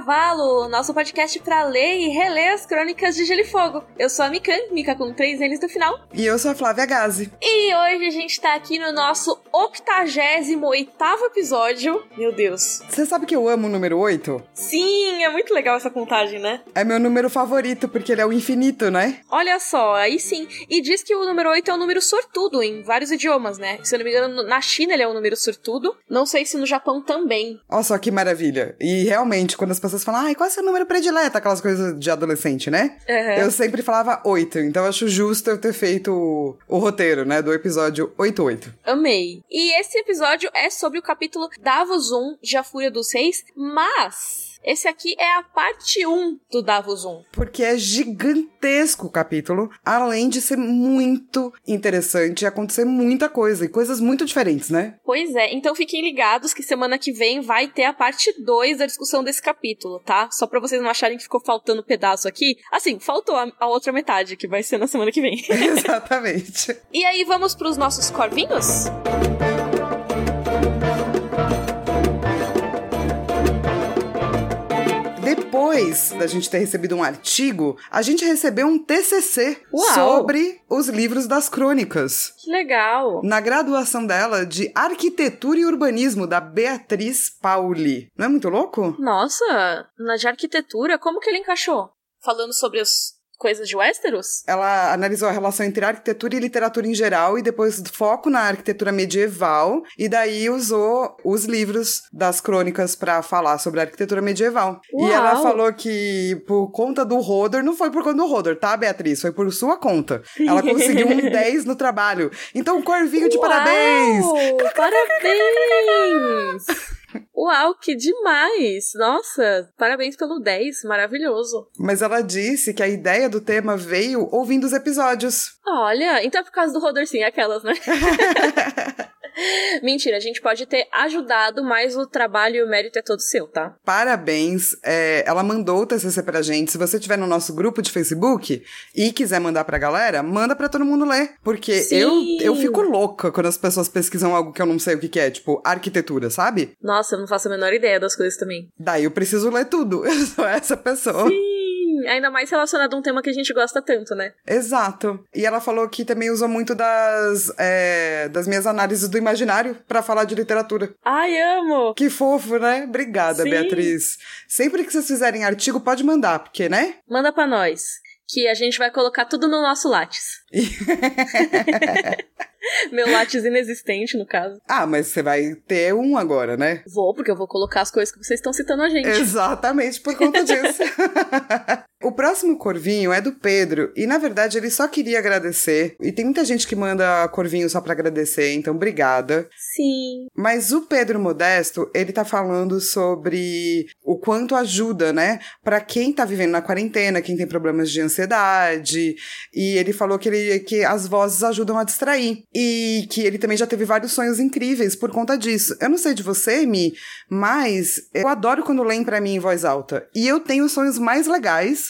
Cavalo, nosso podcast para ler e reler as crônicas de Gelo e Fogo. Eu sou a Mikan, Mika com três N's no final. E eu sou a Flávia Gazi. E hoje a gente tá aqui no nosso 88 episódio. Meu Deus. Você sabe que eu amo o número 8? Sim, é muito legal essa contagem, né? É meu número favorito, porque ele é o infinito, né? Olha só, aí sim. E diz que o número 8 é um número sortudo em vários idiomas, né? Se eu não me engano, na China ele é um número sortudo. Não sei se no Japão também. Olha só que maravilha. E realmente, quando as pessoas falam, ai, qual é o seu número predileto? Aquelas coisas de adolescente, né? Uhum. Eu sempre falava 8. Então eu acho justo eu ter feito o, o roteiro, né? Do episódio 88. Amei. E esse episódio é sobre o capítulo Davos 1 de A Fúria dos Reis, mas esse aqui é a parte 1 do Davos 1. Porque é gigantesco o capítulo, além de ser muito interessante e acontecer muita coisa, e coisas muito diferentes, né? Pois é, então fiquem ligados que semana que vem vai ter a parte 2 da discussão desse capítulo, tá? Só pra vocês não acharem que ficou faltando pedaço aqui. Assim, faltou a, a outra metade, que vai ser na semana que vem. Exatamente. e aí, vamos pros nossos corvinhos? Depois da gente ter recebido um artigo, a gente recebeu um TCC Uau. sobre os livros das crônicas. Que legal! Na graduação dela de Arquitetura e Urbanismo, da Beatriz Pauli. Não é muito louco? Nossa, na de arquitetura, como que ele encaixou? Falando sobre os coisas de Westeros? Ela analisou a relação entre arquitetura e literatura em geral e depois foco na arquitetura medieval e daí usou os livros das crônicas para falar sobre a arquitetura medieval. Uau. E ela falou que por conta do Rodor, não foi por conta do Rodor, tá, Beatriz? Foi por sua conta. Ela conseguiu um 10 no trabalho. Então, Corvinho de Uau, parabéns! Parabéns! Uau, que demais! Nossa, parabéns pelo 10, maravilhoso. Mas ela disse que a ideia do tema veio ouvindo os episódios. Olha, então é por causa do Rodor sim, aquelas, né? Mentira, a gente pode ter ajudado, mas o trabalho e o mérito é todo seu, tá? Parabéns. É, ela mandou o TCC pra gente. Se você tiver no nosso grupo de Facebook e quiser mandar pra galera, manda pra todo mundo ler. Porque Sim. eu, eu fico louca quando as pessoas pesquisam algo que eu não sei o que, que é, tipo arquitetura, sabe? Nossa, eu não faço a menor ideia das coisas também. Daí eu preciso ler tudo. Eu sou essa pessoa. Sim, ainda mais relacionado a um tema que a gente gosta tanto, né? Exato. E ela falou que também usou muito das, é, das minhas análises do imaginário pra falar de literatura. Ai, amo! Que fofo, né? Obrigada, Sim. Beatriz. Sempre que vocês fizerem artigo, pode mandar, porque, né? Manda pra nós. Que a gente vai colocar tudo no nosso Lattes. Meu Lattes inexistente, no caso. ah, mas você vai ter um agora, né? Vou, porque eu vou colocar as coisas que vocês estão citando a gente. Exatamente por conta disso. o próximo corvinho é do Pedro, e na verdade ele só queria agradecer. E tem muita gente que manda corvinho só pra agradecer, então obrigada. Sim. Mas o Pedro Modesto, ele tá falando sobre o quanto ajuda, né? Pra quem tá vivendo na quarentena, quem tem problemas de ansiedade. E ele falou que, ele, que as vozes ajudam a distrair. E que ele também já teve vários sonhos incríveis por conta disso. Eu não sei de você, Mi, mas eu adoro quando leem pra mim em voz alta. E eu tenho sonhos mais legais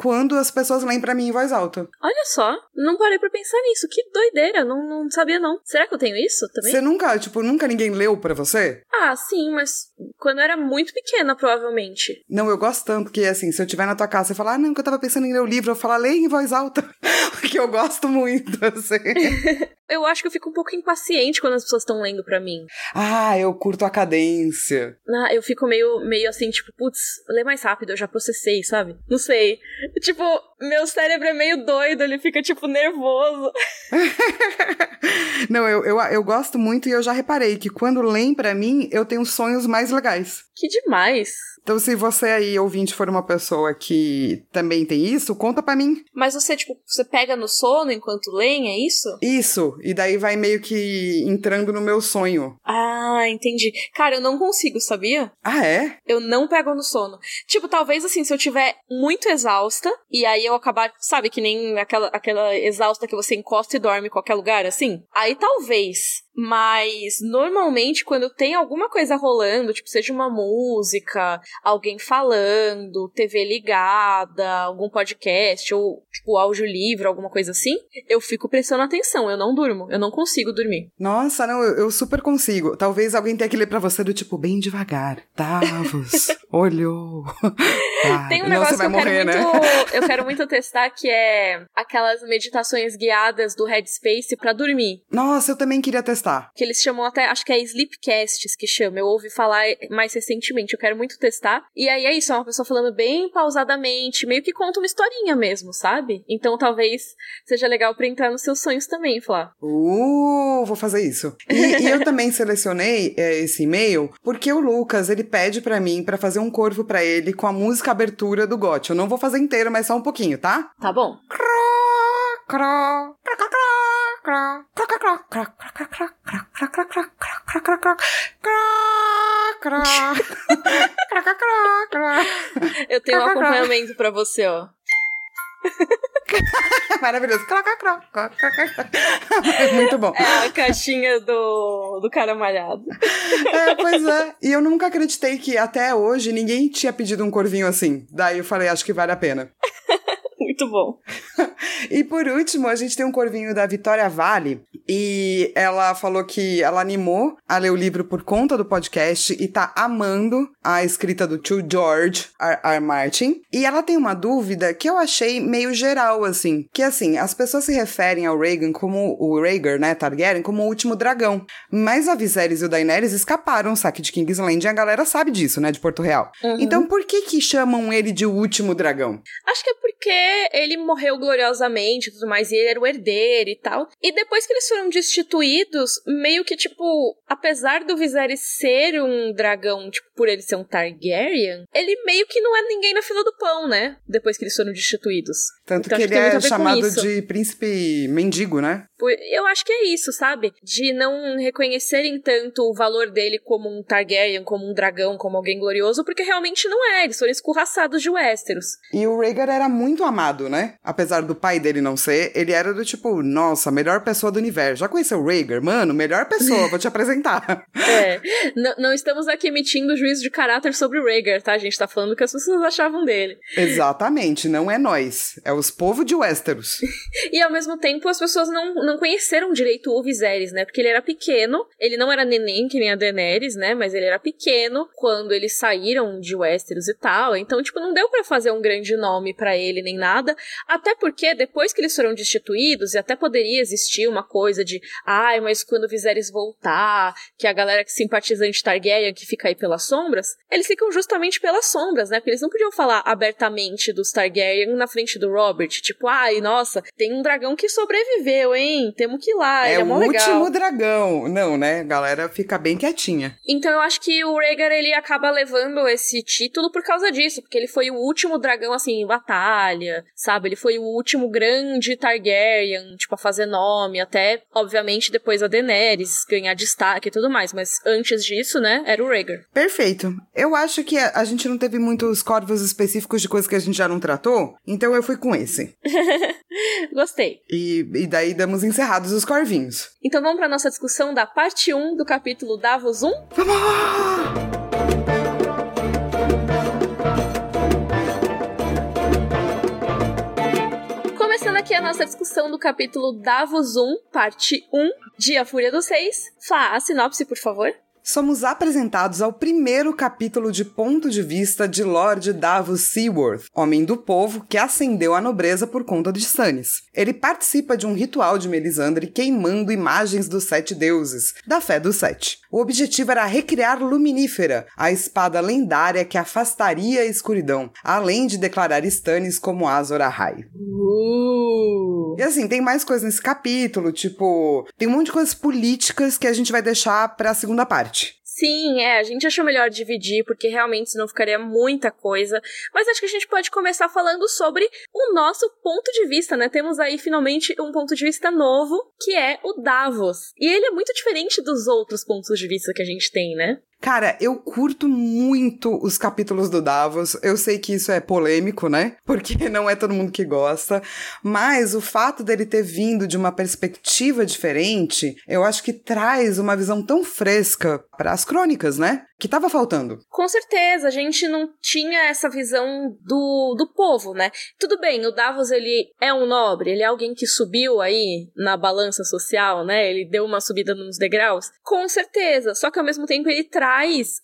quando as pessoas leem pra mim em voz alta. Olha só, não parei pra pensar nisso. Que doideira, não, não sabia não. Será que eu tenho isso também? Você nunca, tipo, nunca ninguém leu pra você? Ah, sim, mas quando eu era muito pequena, provavelmente. Não, eu gosto tanto que, assim, se eu estiver na tua casa e falar, ah, não, que eu tava pensando em ler o livro, eu falar, leia em voz alta. Porque eu gosto muito, assim. Eu acho que eu fico um pouco impaciente quando as pessoas estão lendo pra mim. ah, eu curto a cadência. Ah, eu fico meio, meio assim, tipo, putz, lê mais rápido, eu já processei, sabe? Não sei. Tipo, meu cérebro é meio doido, ele fica, tipo, nervoso. não, eu, eu, eu gosto muito e eu já reparei que quando leem pra mim, eu tenho sonhos mais legais. Que demais. Então, se você aí, ouvinte, for uma pessoa que também tem isso, conta pra mim. Mas você, tipo, você pega no sono enquanto leem, é isso? Isso, e daí vai meio que entrando no meu sonho. Ah, entendi. Cara, eu não consigo, sabia? Ah, é? Eu não pego no sono. Tipo, talvez assim, se eu tiver muito exausta, e aí eu acabar, sabe, que nem aquela, aquela exausta que você encosta e dorme em qualquer lugar, assim? Aí talvez. Mas normalmente quando tem alguma coisa rolando, tipo, seja uma música, alguém falando, TV ligada, algum podcast ou tipo áudio livre, alguma coisa assim, eu fico prestando atenção, eu não durmo, eu não consigo dormir. Nossa, não, eu, eu super consigo. Talvez alguém tenha que ler pra você do tipo, bem devagar. Davos, olhou. Ah, tem um negócio que eu morrer, quero né? muito, eu quero muito testar que é aquelas meditações guiadas do Headspace para dormir. Nossa, eu também queria testar. Que eles chamam até, acho que é Sleepcasts que chama. Eu ouvi falar mais recentemente, eu quero muito testar. E aí é isso, é uma pessoa falando bem pausadamente, meio que conta uma historinha mesmo, sabe? Então talvez seja legal pra entrar nos seus sonhos também, Flá. Uh, vou fazer isso. E, e eu também selecionei é, esse e-mail porque o Lucas, ele pede para mim para fazer um corvo para ele com a música abertura do GOT. Eu não vou fazer inteiro, mas só um pouquinho, tá? Tá bom. Eu tenho um acompanhamento para você, ó. Maravilhoso. Muito bom. É a caixinha do, do cara malhado. É, pois é. E eu nunca acreditei que até hoje ninguém tinha pedido um corvinho assim. Daí eu falei, acho que vale a pena. Muito bom. E por último, a gente tem um corvinho da Vitória Vale. E ela falou que ela animou a ler o livro por conta do podcast e tá amando a escrita do tio George R. R. Martin. E ela tem uma dúvida que eu achei meio geral, assim. Que assim, as pessoas se referem ao Rhaegar como o Rhaegar, né, Targaryen, como o último dragão. Mas a Viserys e o Daenerys escaparam o saque de Kingsland e a galera sabe disso, né, de Porto Real. Uhum. Então por que que chamam ele de o último dragão? Acho que é porque ele morreu gloriosamente e tudo mais, e ele era o herdeiro e tal. E depois que eles foram destituídos, meio que, tipo, apesar do Viserys ser um dragão, tipo, por ele ser um Targaryen, ele meio que não é ninguém na fila do pão, né? Depois que eles foram destituídos. Tanto então, que ele que é chamado de príncipe mendigo, né? Eu acho que é isso, sabe? De não reconhecerem tanto o valor dele como um Targaryen, como um dragão, como alguém glorioso, porque realmente não é. Eles foram escorraçados de Westeros. E o Rhaegar era muito amado, né? Apesar do pai dele não ser, ele era do tipo, nossa, melhor pessoa do universo. Já conheceu o Rhaegar? Mano, melhor pessoa, vou te apresentar. É. N não estamos aqui emitindo juízo de caráter sobre o Rhaegar, tá? A gente tá falando o que as pessoas achavam dele. Exatamente, não é nós. É os povos de Westeros. e ao mesmo tempo, as pessoas não não conheceram direito o Viserys, né? Porque ele era pequeno, ele não era neném que nem a Daenerys, né? Mas ele era pequeno quando eles saíram de Westeros e tal. Então, tipo, não deu para fazer um grande nome para ele nem nada. Até porque depois que eles foram destituídos, e até poderia existir uma coisa de, ai, mas quando o Viserys voltar, que a galera que simpatizante Targaryen que fica aí pelas sombras, eles ficam justamente pelas sombras, né? Porque eles não podiam falar abertamente dos Targaryen na frente do Robert, tipo, ai, nossa, tem um dragão que sobreviveu, hein? Temos que ir lá, é, é o último dragão. Não, né? A galera fica bem quietinha. Então eu acho que o Rhaegar, ele acaba levando esse título por causa disso, porque ele foi o último dragão, assim, em batalha, sabe? Ele foi o último grande Targaryen, tipo, a fazer nome, até, obviamente, depois a Daenerys ganhar destaque e tudo mais, mas antes disso, né, era o Rhaegar. Perfeito. Eu acho que a, a gente não teve muitos corvos específicos de coisas que a gente já não tratou, então eu fui com esse. Gostei. E, e daí damos encerrados os corvinhos. Então vamos para nossa discussão da parte 1 do capítulo Davos 1? Vamos! Começando aqui a nossa discussão do capítulo Davos 1, parte 1, de A Fúria dos Seis. Flá, a sinopse, por favor somos apresentados ao primeiro capítulo de ponto de vista de Lord Davos Seaworth, homem do povo que ascendeu à nobreza por conta de Stannis. Ele participa de um ritual de Melisandre queimando imagens dos sete deuses, da fé dos sete. O objetivo era recriar Luminífera, a espada lendária que afastaria a escuridão, além de declarar Stannis como Azor Ahai. Uh. E assim, tem mais coisas nesse capítulo, tipo, tem um monte de coisas políticas que a gente vai deixar para a segunda parte. Sim, é, a gente achou melhor dividir, porque realmente senão ficaria muita coisa. Mas acho que a gente pode começar falando sobre o nosso ponto de vista, né? Temos aí finalmente um ponto de vista novo, que é o Davos. E ele é muito diferente dos outros pontos de vista que a gente tem, né? Cara, eu curto muito os capítulos do Davos. Eu sei que isso é polêmico, né? Porque não é todo mundo que gosta. Mas o fato dele ter vindo de uma perspectiva diferente, eu acho que traz uma visão tão fresca para as crônicas, né? Que tava faltando. Com certeza, a gente não tinha essa visão do, do povo, né? Tudo bem, o Davos ele é um nobre, ele é alguém que subiu aí na balança social, né? Ele deu uma subida nos degraus. Com certeza, só que ao mesmo tempo ele traz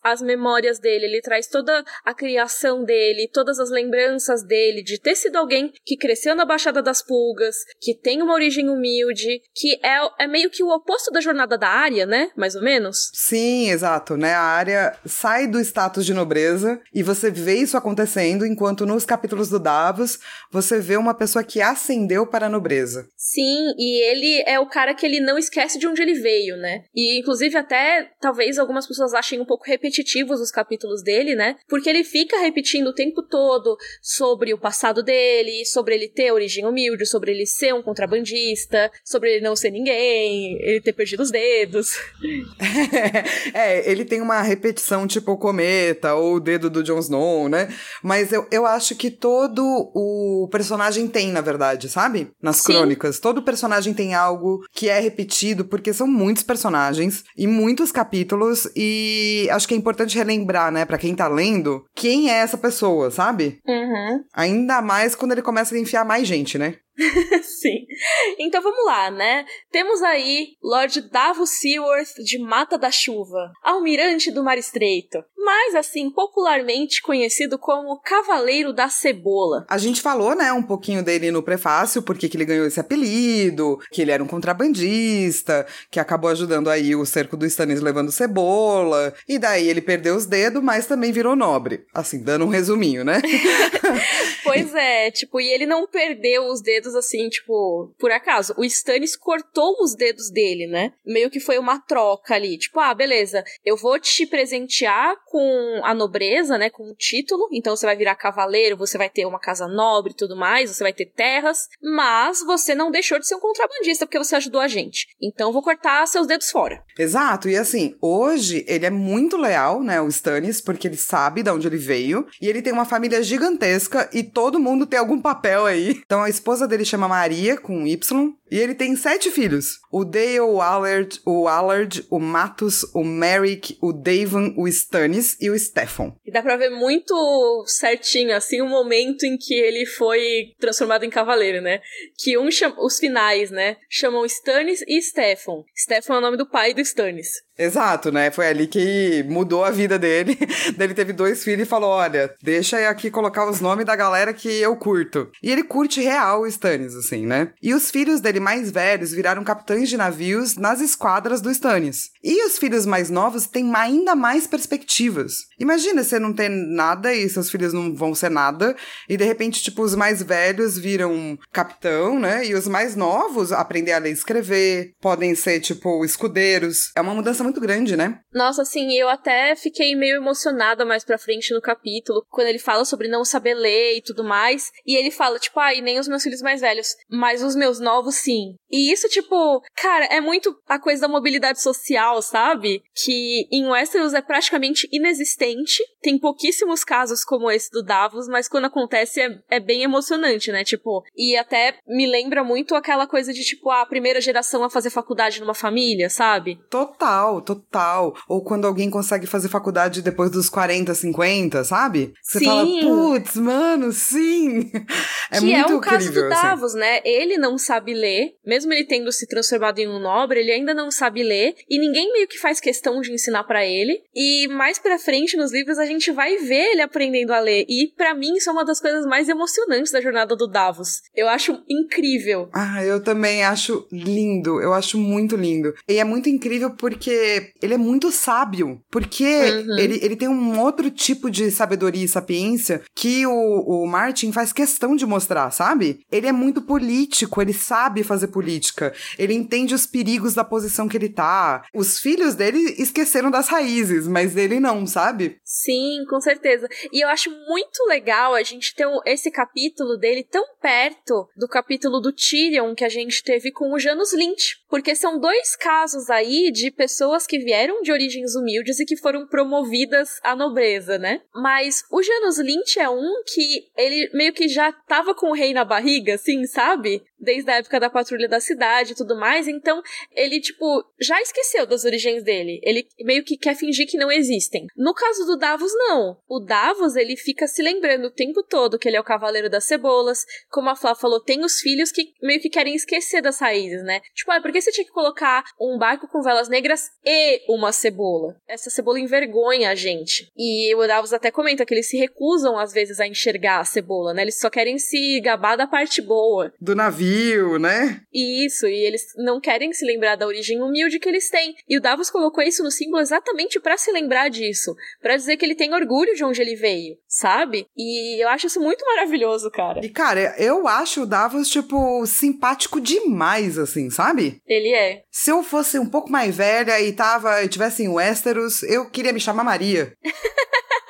as memórias dele, ele traz toda a criação dele, todas as lembranças dele de ter sido alguém que cresceu na Baixada das Pulgas, que tem uma origem humilde, que é, é meio que o oposto da jornada da área, né? Mais ou menos. Sim, exato, né? A área sai do status de nobreza e você vê isso acontecendo, enquanto nos capítulos do Davos você vê uma pessoa que ascendeu para a nobreza. Sim, e ele é o cara que ele não esquece de onde ele veio, né? E inclusive até talvez algumas pessoas achem um pouco repetitivos os capítulos dele, né? Porque ele fica repetindo o tempo todo sobre o passado dele, sobre ele ter origem humilde, sobre ele ser um contrabandista, sobre ele não ser ninguém, ele ter perdido os dedos. é, ele tem uma repetição tipo o cometa ou o dedo do Jon Snow, né? Mas eu, eu acho que todo o personagem tem, na verdade, sabe? Nas Sim. crônicas. Todo personagem tem algo que é repetido, porque são muitos personagens e muitos capítulos, e acho que é importante relembrar, né, pra quem tá lendo, quem é essa pessoa, sabe? Uhum. Ainda mais quando ele começa a enfiar mais gente, né? Sim. Então vamos lá, né? Temos aí Lord Davos Seaworth de Mata da Chuva, almirante do Mar Estreito, mas assim popularmente conhecido como Cavaleiro da Cebola. A gente falou, né, um pouquinho dele no prefácio, porque que ele ganhou esse apelido, que ele era um contrabandista, que acabou ajudando aí o cerco do Stannis levando cebola, e daí ele perdeu os dedos, mas também virou nobre. Assim, dando um resuminho, né? pois é, tipo, e ele não perdeu os dedos dedos assim, tipo, por acaso. O Stannis cortou os dedos dele, né? Meio que foi uma troca ali. Tipo, ah, beleza, eu vou te presentear com a nobreza, né? Com o título. Então você vai virar cavaleiro, você vai ter uma casa nobre e tudo mais, você vai ter terras. Mas você não deixou de ser um contrabandista porque você ajudou a gente. Então vou cortar seus dedos fora. Exato. E assim, hoje ele é muito leal, né? O Stannis, porque ele sabe de onde ele veio. E ele tem uma família gigantesca e todo mundo tem algum papel aí. Então a esposa dele dele chama Maria, com Y, e ele tem sete filhos. O Dale, o Allard, o Allard, o Matus, o Merrick, o Davon, o Stannis e o Stefan. E dá pra ver muito certinho, assim, o momento em que ele foi transformado em cavaleiro, né? Que um chama, os finais, né? Chamam Stannis e Stefan. Stefan é o nome do pai do Stannis. Exato, né? Foi ali que mudou a vida dele. ele teve dois filhos e falou: olha, deixa eu aqui colocar os nomes da galera que eu curto. E ele curte real o Stannis, assim, né? E os filhos dele mais velhos viraram capitães de navios nas esquadras do Stannis. E os filhos mais novos têm ainda mais perspectivas. Imagina você não ter nada e seus filhos não vão ser nada, e de repente, tipo, os mais velhos viram capitão, né? E os mais novos aprender a ler e escrever, podem ser, tipo, escudeiros. É uma mudança muito grande, né? Nossa, assim, eu até fiquei meio emocionada mais pra frente no capítulo, quando ele fala sobre não saber ler e tudo mais. E ele fala, tipo, ah, e nem os meus filhos mais velhos, mas os meus novos sim. E isso, tipo, cara, é muito a coisa da mobilidade social, sabe? Que em Westeros é praticamente inexistente. Tem pouquíssimos casos como esse do Davos, mas quando acontece é, é bem emocionante, né? Tipo, e até me lembra muito aquela coisa de, tipo, a primeira geração a fazer faculdade numa família, sabe? Total total, Ou quando alguém consegue fazer faculdade depois dos 40, 50, sabe? Você sim. fala, putz, mano, sim. É que muito é o caso do assim. Davos, assim. né? Ele não sabe ler, mesmo ele tendo se transformado em um nobre, ele ainda não sabe ler, e ninguém meio que faz questão de ensinar para ele. E mais pra frente nos livros a gente vai ver ele aprendendo a ler. E para mim isso é uma das coisas mais emocionantes da jornada do Davos. Eu acho incrível. Ah, eu também acho lindo. Eu acho muito lindo. E é muito incrível porque ele é muito sábio. Porque uhum. ele, ele tem um outro tipo de sabedoria e sapiência que o, o Martin faz questão de mostrar, sabe? Ele é muito político, ele sabe fazer política. Ele entende os perigos da posição que ele tá. Os filhos dele esqueceram das raízes, mas ele não, sabe? Sim, com certeza. E eu acho muito legal a gente ter esse capítulo dele tão perto do capítulo do Tyrion que a gente teve com o Janus Lynch. Porque são dois casos aí de pessoas que vieram de origens humildes e que foram promovidas à nobreza, né? Mas o Janus Lynch é um que ele meio que já tava com o rei na barriga, assim, sabe? Desde a época da patrulha da cidade e tudo mais, então ele, tipo, já esqueceu das origens dele. Ele meio que quer fingir que não existem. No caso do Davos, não. O Davos, ele fica se lembrando o tempo todo que ele é o cavaleiro das cebolas. Como a Flá falou, tem os filhos que meio que querem esquecer das raízes, né? Tipo, ah, por que você tinha que colocar um barco com velas negras e uma cebola? Essa cebola envergonha a gente. E o Davos até comenta que eles se recusam, às vezes, a enxergar a cebola, né? Eles só querem se gabar da parte boa. Do navio, né? Isso, e eles não querem se lembrar da origem humilde que eles têm. E o Davos colocou isso no símbolo exatamente para se lembrar disso. para dizer que ele tem orgulho de onde ele veio, sabe? E eu acho isso muito maravilhoso, cara. E, cara, eu acho o Davos, tipo, simpático demais, assim, sabe? Ele é. Se eu fosse um pouco mais velha e tava, e tivesse em Westeros, eu queria me chamar Maria.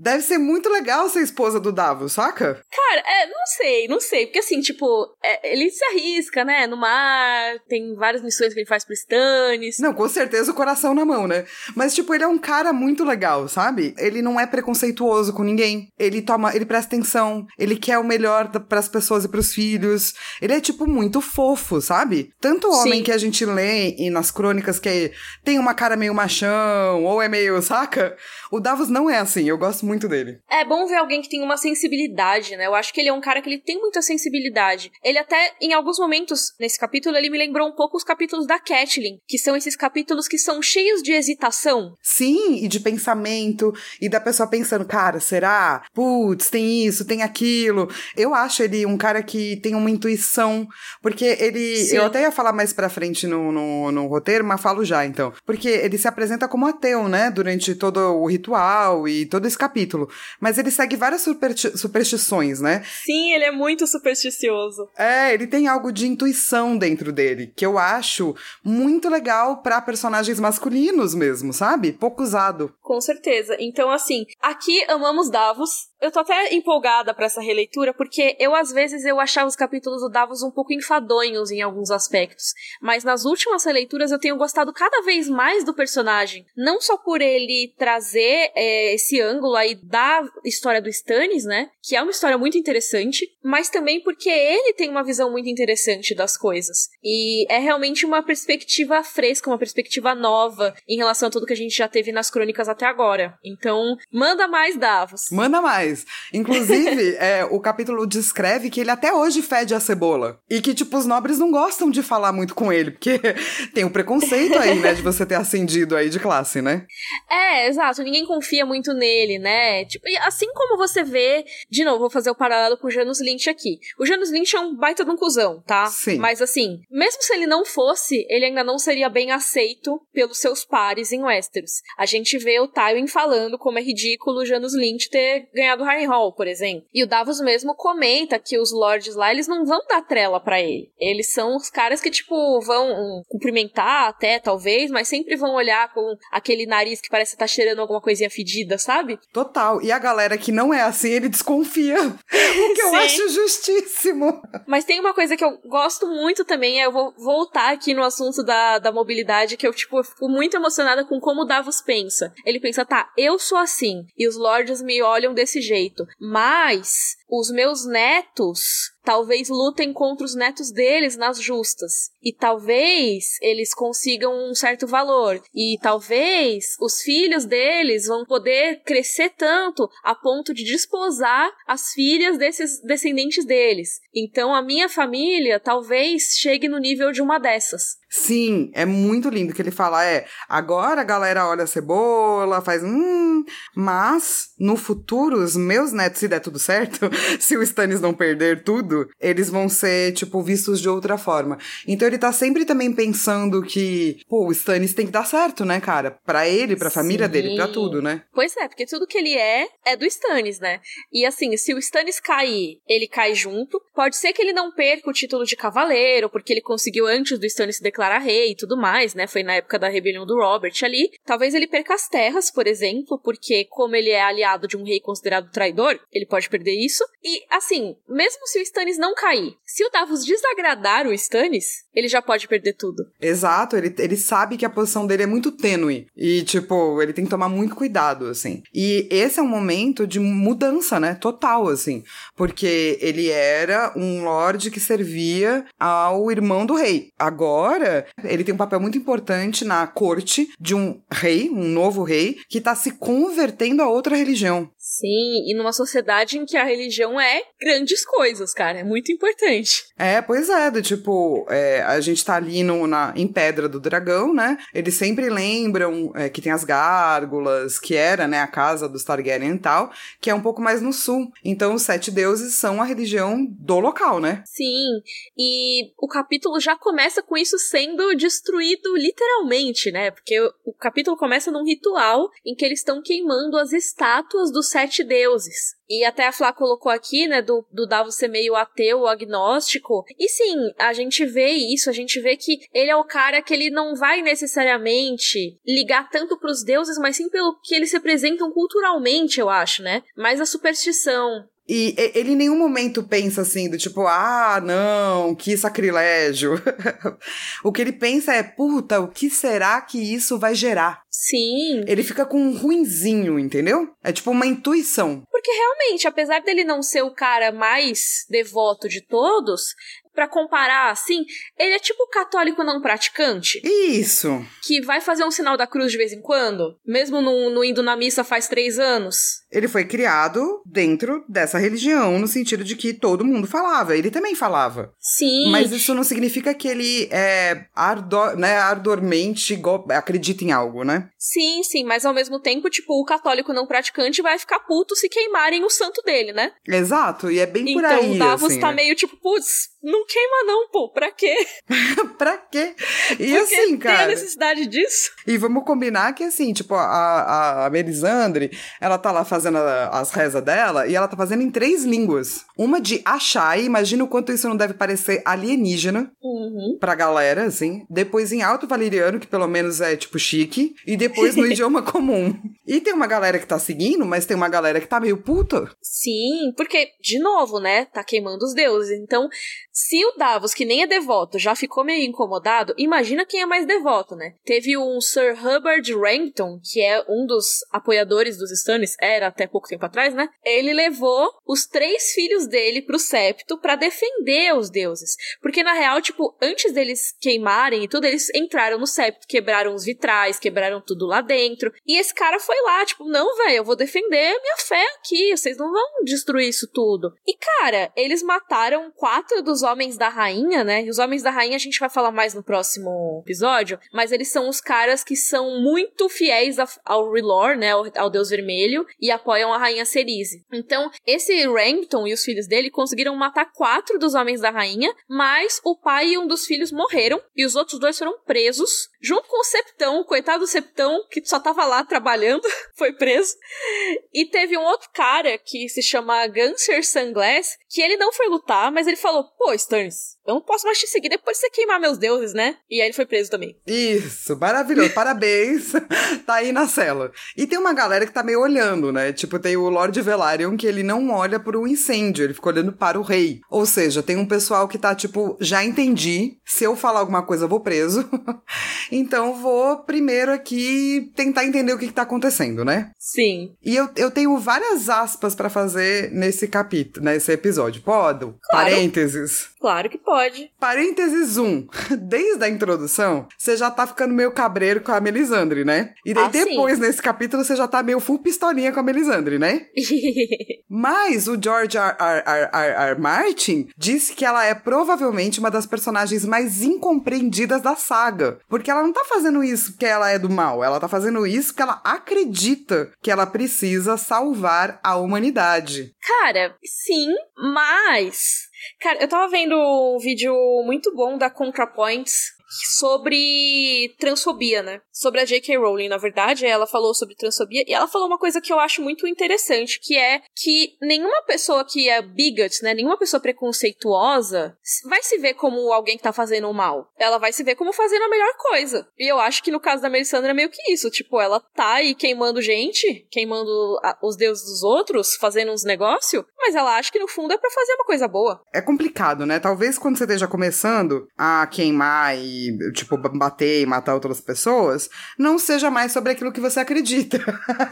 Deve ser muito legal ser esposa do Davos, saca? Cara, é, não sei, não sei. Porque assim, tipo, é, ele se arrisca, né? No mar, tem várias missões que ele faz pro Stannis. Não, com certeza o coração na mão, né? Mas, tipo, ele é um cara muito legal, sabe? Ele não é preconceituoso com ninguém. Ele toma, ele presta atenção, ele quer o melhor para as pessoas e pros filhos. Ele é, tipo, muito fofo, sabe? Tanto o homem Sim. que a gente lê e nas crônicas que tem uma cara meio machão, ou é meio, saca? O Davos não é assim, eu gosto muito dele. É bom ver alguém que tem uma sensibilidade, né? Eu acho que ele é um cara que ele tem muita sensibilidade. Ele até, em alguns momentos nesse capítulo, ele me lembrou um pouco os capítulos da Catelyn, que são esses capítulos que são cheios de hesitação. Sim, e de pensamento, e da pessoa pensando, cara, será? Putz, tem isso, tem aquilo. Eu acho ele um cara que tem uma intuição, porque ele. Sim. Eu até ia falar mais pra frente no, no, no roteiro, mas falo já então. Porque ele se apresenta como ateu, né? Durante todo o ritual e todo esse capítulo capítulo. Mas ele segue várias supersti superstições, né? Sim, ele é muito supersticioso. É, ele tem algo de intuição dentro dele, que eu acho muito legal para personagens masculinos mesmo, sabe? Pouco usado. Com certeza. Então, assim, aqui amamos Davos, eu tô até empolgada para essa releitura, porque eu, às vezes, eu achava os capítulos do Davos um pouco enfadonhos em alguns aspectos. Mas nas últimas releituras eu tenho gostado cada vez mais do personagem. Não só por ele trazer é, esse ângulo aí da história do Stannis, né? Que é uma história muito interessante, mas também porque ele tem uma visão muito interessante das coisas. E é realmente uma perspectiva fresca, uma perspectiva nova em relação a tudo que a gente já teve nas crônicas até agora. Então, manda mais, Davos. Manda mais demais. Inclusive, é, o capítulo descreve que ele até hoje fede a cebola. E que, tipo, os nobres não gostam de falar muito com ele, porque tem o um preconceito aí, né, de você ter ascendido aí de classe, né? É, exato. Ninguém confia muito nele, né? Tipo, assim como você vê, de novo, vou fazer o paralelo com o Janus Lynch aqui. O Janus Lynch é um baita de um cuzão, tá? Sim. Mas assim, mesmo se ele não fosse, ele ainda não seria bem aceito pelos seus pares em Westeros. A gente vê o Tywin falando como é ridículo o Janus Lynch ter ganhado Harry Hall, por exemplo. E o Davos mesmo comenta que os lords lá, eles não vão dar trela para ele. Eles são os caras que, tipo, vão cumprimentar até, talvez, mas sempre vão olhar com aquele nariz que parece estar tá cheirando alguma coisinha fedida, sabe? Total. E a galera que não é assim, ele desconfia. o que eu acho justíssimo. Mas tem uma coisa que eu gosto muito também, é eu vou voltar aqui no assunto da, da mobilidade, que eu, tipo, fico muito emocionada com como o Davos pensa. Ele pensa, tá, eu sou assim, e os lords me olham desse jeito jeito. Mas os meus netos talvez lutem contra os netos deles nas justas. E talvez eles consigam um certo valor. E talvez os filhos deles vão poder crescer tanto a ponto de desposar as filhas desses descendentes deles. Então a minha família talvez chegue no nível de uma dessas. Sim, é muito lindo que ele fala, é, agora a galera olha a cebola, faz hum, mas no futuro os meus netos, se der tudo certo, se o Stannis não perder tudo, eles vão ser, tipo, vistos de outra forma. Então ele tá sempre também pensando que, pô, o Stannis tem que dar certo, né, cara? Pra ele, pra família Sim. dele, pra tudo, né? Pois é, porque tudo que ele é, é do Stannis, né? E assim, se o Stannis cair, ele cai junto. Pode ser que ele não perca o título de cavaleiro, porque ele conseguiu antes do Stannis se declarar rei e tudo mais, né? Foi na época da rebelião do Robert ali. Talvez ele perca as terras, por exemplo, porque como ele é aliado de um rei considerado traidor, ele pode perder isso. E assim, mesmo se o Stannis Stannis não cair. Se o Davos desagradar o Stannis, ele já pode perder tudo. Exato, ele, ele sabe que a posição dele é muito tênue. E, tipo, ele tem que tomar muito cuidado, assim. E esse é um momento de mudança, né? Total, assim. Porque ele era um lord que servia ao irmão do rei. Agora, ele tem um papel muito importante na corte de um rei, um novo rei, que tá se convertendo a outra religião. Sim, e numa sociedade em que a religião é grandes coisas, cara. É muito importante. É, pois é, do tipo, é, a gente tá ali no, na, em Pedra do Dragão, né? Eles sempre lembram é, que tem as gárgulas, que era, né, a casa dos Targaryen e tal, que é um pouco mais no sul. Então, os sete deuses são a religião do local, né? Sim, e o capítulo já começa com isso sendo destruído literalmente, né? Porque o capítulo começa num ritual em que eles estão queimando as estátuas dos sete deuses. E até a Flá colocou aqui, né, do, do Davos ser meio ateu, agnóstico. E sim, a gente vê isso, a gente vê que ele é o cara que ele não vai necessariamente ligar tanto pros deuses, mas sim pelo que eles representam culturalmente, eu acho, né? Mais a superstição, e ele em nenhum momento pensa assim, do tipo, ah, não, que sacrilégio. o que ele pensa é, puta, o que será que isso vai gerar? Sim. Ele fica com um ruinzinho, entendeu? É tipo uma intuição. Porque realmente, apesar dele não ser o cara mais devoto de todos, para comparar assim, ele é tipo católico não praticante. Isso. Que vai fazer um sinal da cruz de vez em quando, mesmo não indo na missa faz três anos. Ele foi criado dentro dessa religião, no sentido de que todo mundo falava. Ele também falava. Sim. Mas isso não significa que ele é ardor, né, ardormente acredita em algo, né? Sim, sim. Mas ao mesmo tempo, tipo, o católico não praticante vai ficar puto se queimarem o santo dele, né? Exato. E é bem por então, aí. Então, Davos assim, tá né? meio tipo, putz, não queima não, pô. Pra quê? pra quê? E Porque assim, cara... tem a necessidade disso. E vamos combinar que, assim, tipo, a, a Melisandre, ela tá lá fazendo a, as rezas dela e ela tá fazendo em três línguas. Uma de Achai, imagina o quanto isso não deve parecer alienígena uhum. pra galera, assim. Depois em Alto Valeriano, que pelo menos é, tipo, chique. E depois no idioma comum. E tem uma galera que tá seguindo, mas tem uma galera que tá meio puta. Sim, porque, de novo, né, tá queimando os deuses. Então, se o Davos, que nem é devoto, já ficou meio incomodado, imagina quem é mais devoto, né? Teve um Sir Hubbard Rankton, que é um dos apoiadores dos Stannis, era até pouco tempo atrás, né? Ele levou os três filhos dele pro septo para defender os deuses. Porque, na real, tipo, antes deles queimarem e tudo, eles entraram no septo, quebraram os vitrais, quebraram tudo lá dentro. E esse cara foi lá, tipo, não, velho, eu vou defender minha fé aqui, vocês não vão destruir isso tudo. E, cara, eles mataram quatro dos homens da rainha, né? E os homens da rainha a gente vai falar mais no próximo episódio, mas eles são os caras que são muito fiéis ao Relor, né? Ao, Deus Vermelho, e apoiam a rainha Cerise. Então, esse Rampton e os filhos dele conseguiram matar quatro dos homens da rainha, mas o pai e um dos filhos morreram, e os outros dois foram presos, junto com o Septão, o coitado do Septão, que só tava lá trabalhando, foi preso. E teve um outro cara que se chama Ganser Sunglass, que ele não foi lutar, mas ele falou: pô, Sterns, eu não posso mais te seguir depois de você queimar meus deuses, né? E aí ele foi preso também. Isso, maravilhoso, parabéns. tá aí na cela. E tem uma galera que tá meio olhando, né? Tipo, tem o Lord Velaryon que ele não olha pro incêndio, ele fica olhando para o rei. Ou seja, tem um pessoal que tá tipo, já entendi, se eu falar alguma coisa eu vou preso. então vou primeiro aqui tentar entender o que, que tá acontecendo, né? Sim. E eu, eu tenho várias aspas para fazer nesse capítulo, nesse episódio. Pode? Claro. Parênteses. Claro que pode. Parênteses 1. Desde a introdução, você já tá ficando meio cabreiro com a Melisandre, né? E daí Ah, sim. depois, nesse capítulo, você já tá meio full pistolinha com a Melisandre, né? Mas o George R. R. R. R. R. Martin disse que ela é provavelmente uma das personagens mais incompreendidas da saga. Porque ela não tá fazendo isso porque ela é do mal. Ela tá fazendo isso porque ela acredita que ela precisa salvar a humanidade. Cara, sim, mas. Cara, eu tava vendo um vídeo muito bom da ContraPoints, sobre transfobia, né? Sobre a J.K. Rowling, na verdade, ela falou sobre transfobia e ela falou uma coisa que eu acho muito interessante, que é que nenhuma pessoa que é bigot, né, nenhuma pessoa preconceituosa vai se ver como alguém que tá fazendo o mal. Ela vai se ver como fazendo a melhor coisa. E eu acho que no caso da Melisandre é meio que isso, tipo, ela tá aí queimando gente, queimando os deuses dos outros, fazendo uns negócios, mas ela acha que no fundo é para fazer uma coisa boa. É complicado, né? Talvez quando você esteja começando a queimar e, tipo, bater e matar outras pessoas, não seja mais sobre aquilo que você acredita.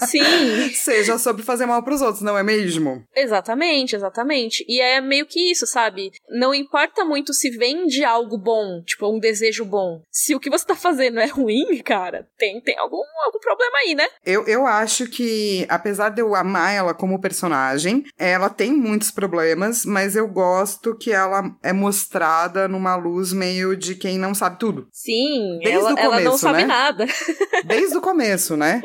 Sim. seja sobre fazer mal pros outros, não é mesmo? Exatamente, exatamente. E é meio que isso, sabe? Não importa muito se vende algo bom, tipo, um desejo bom. Se o que você tá fazendo é ruim, cara, tem, tem algum, algum problema aí, né? Eu, eu acho que, apesar de eu amar ela como personagem, ela tem muitos problemas, mas eu gosto que ela é mostrada numa luz meio de quem não sabe tudo. Sim, Desde ela, começo, ela não sabe né? nada. Desde o começo, né?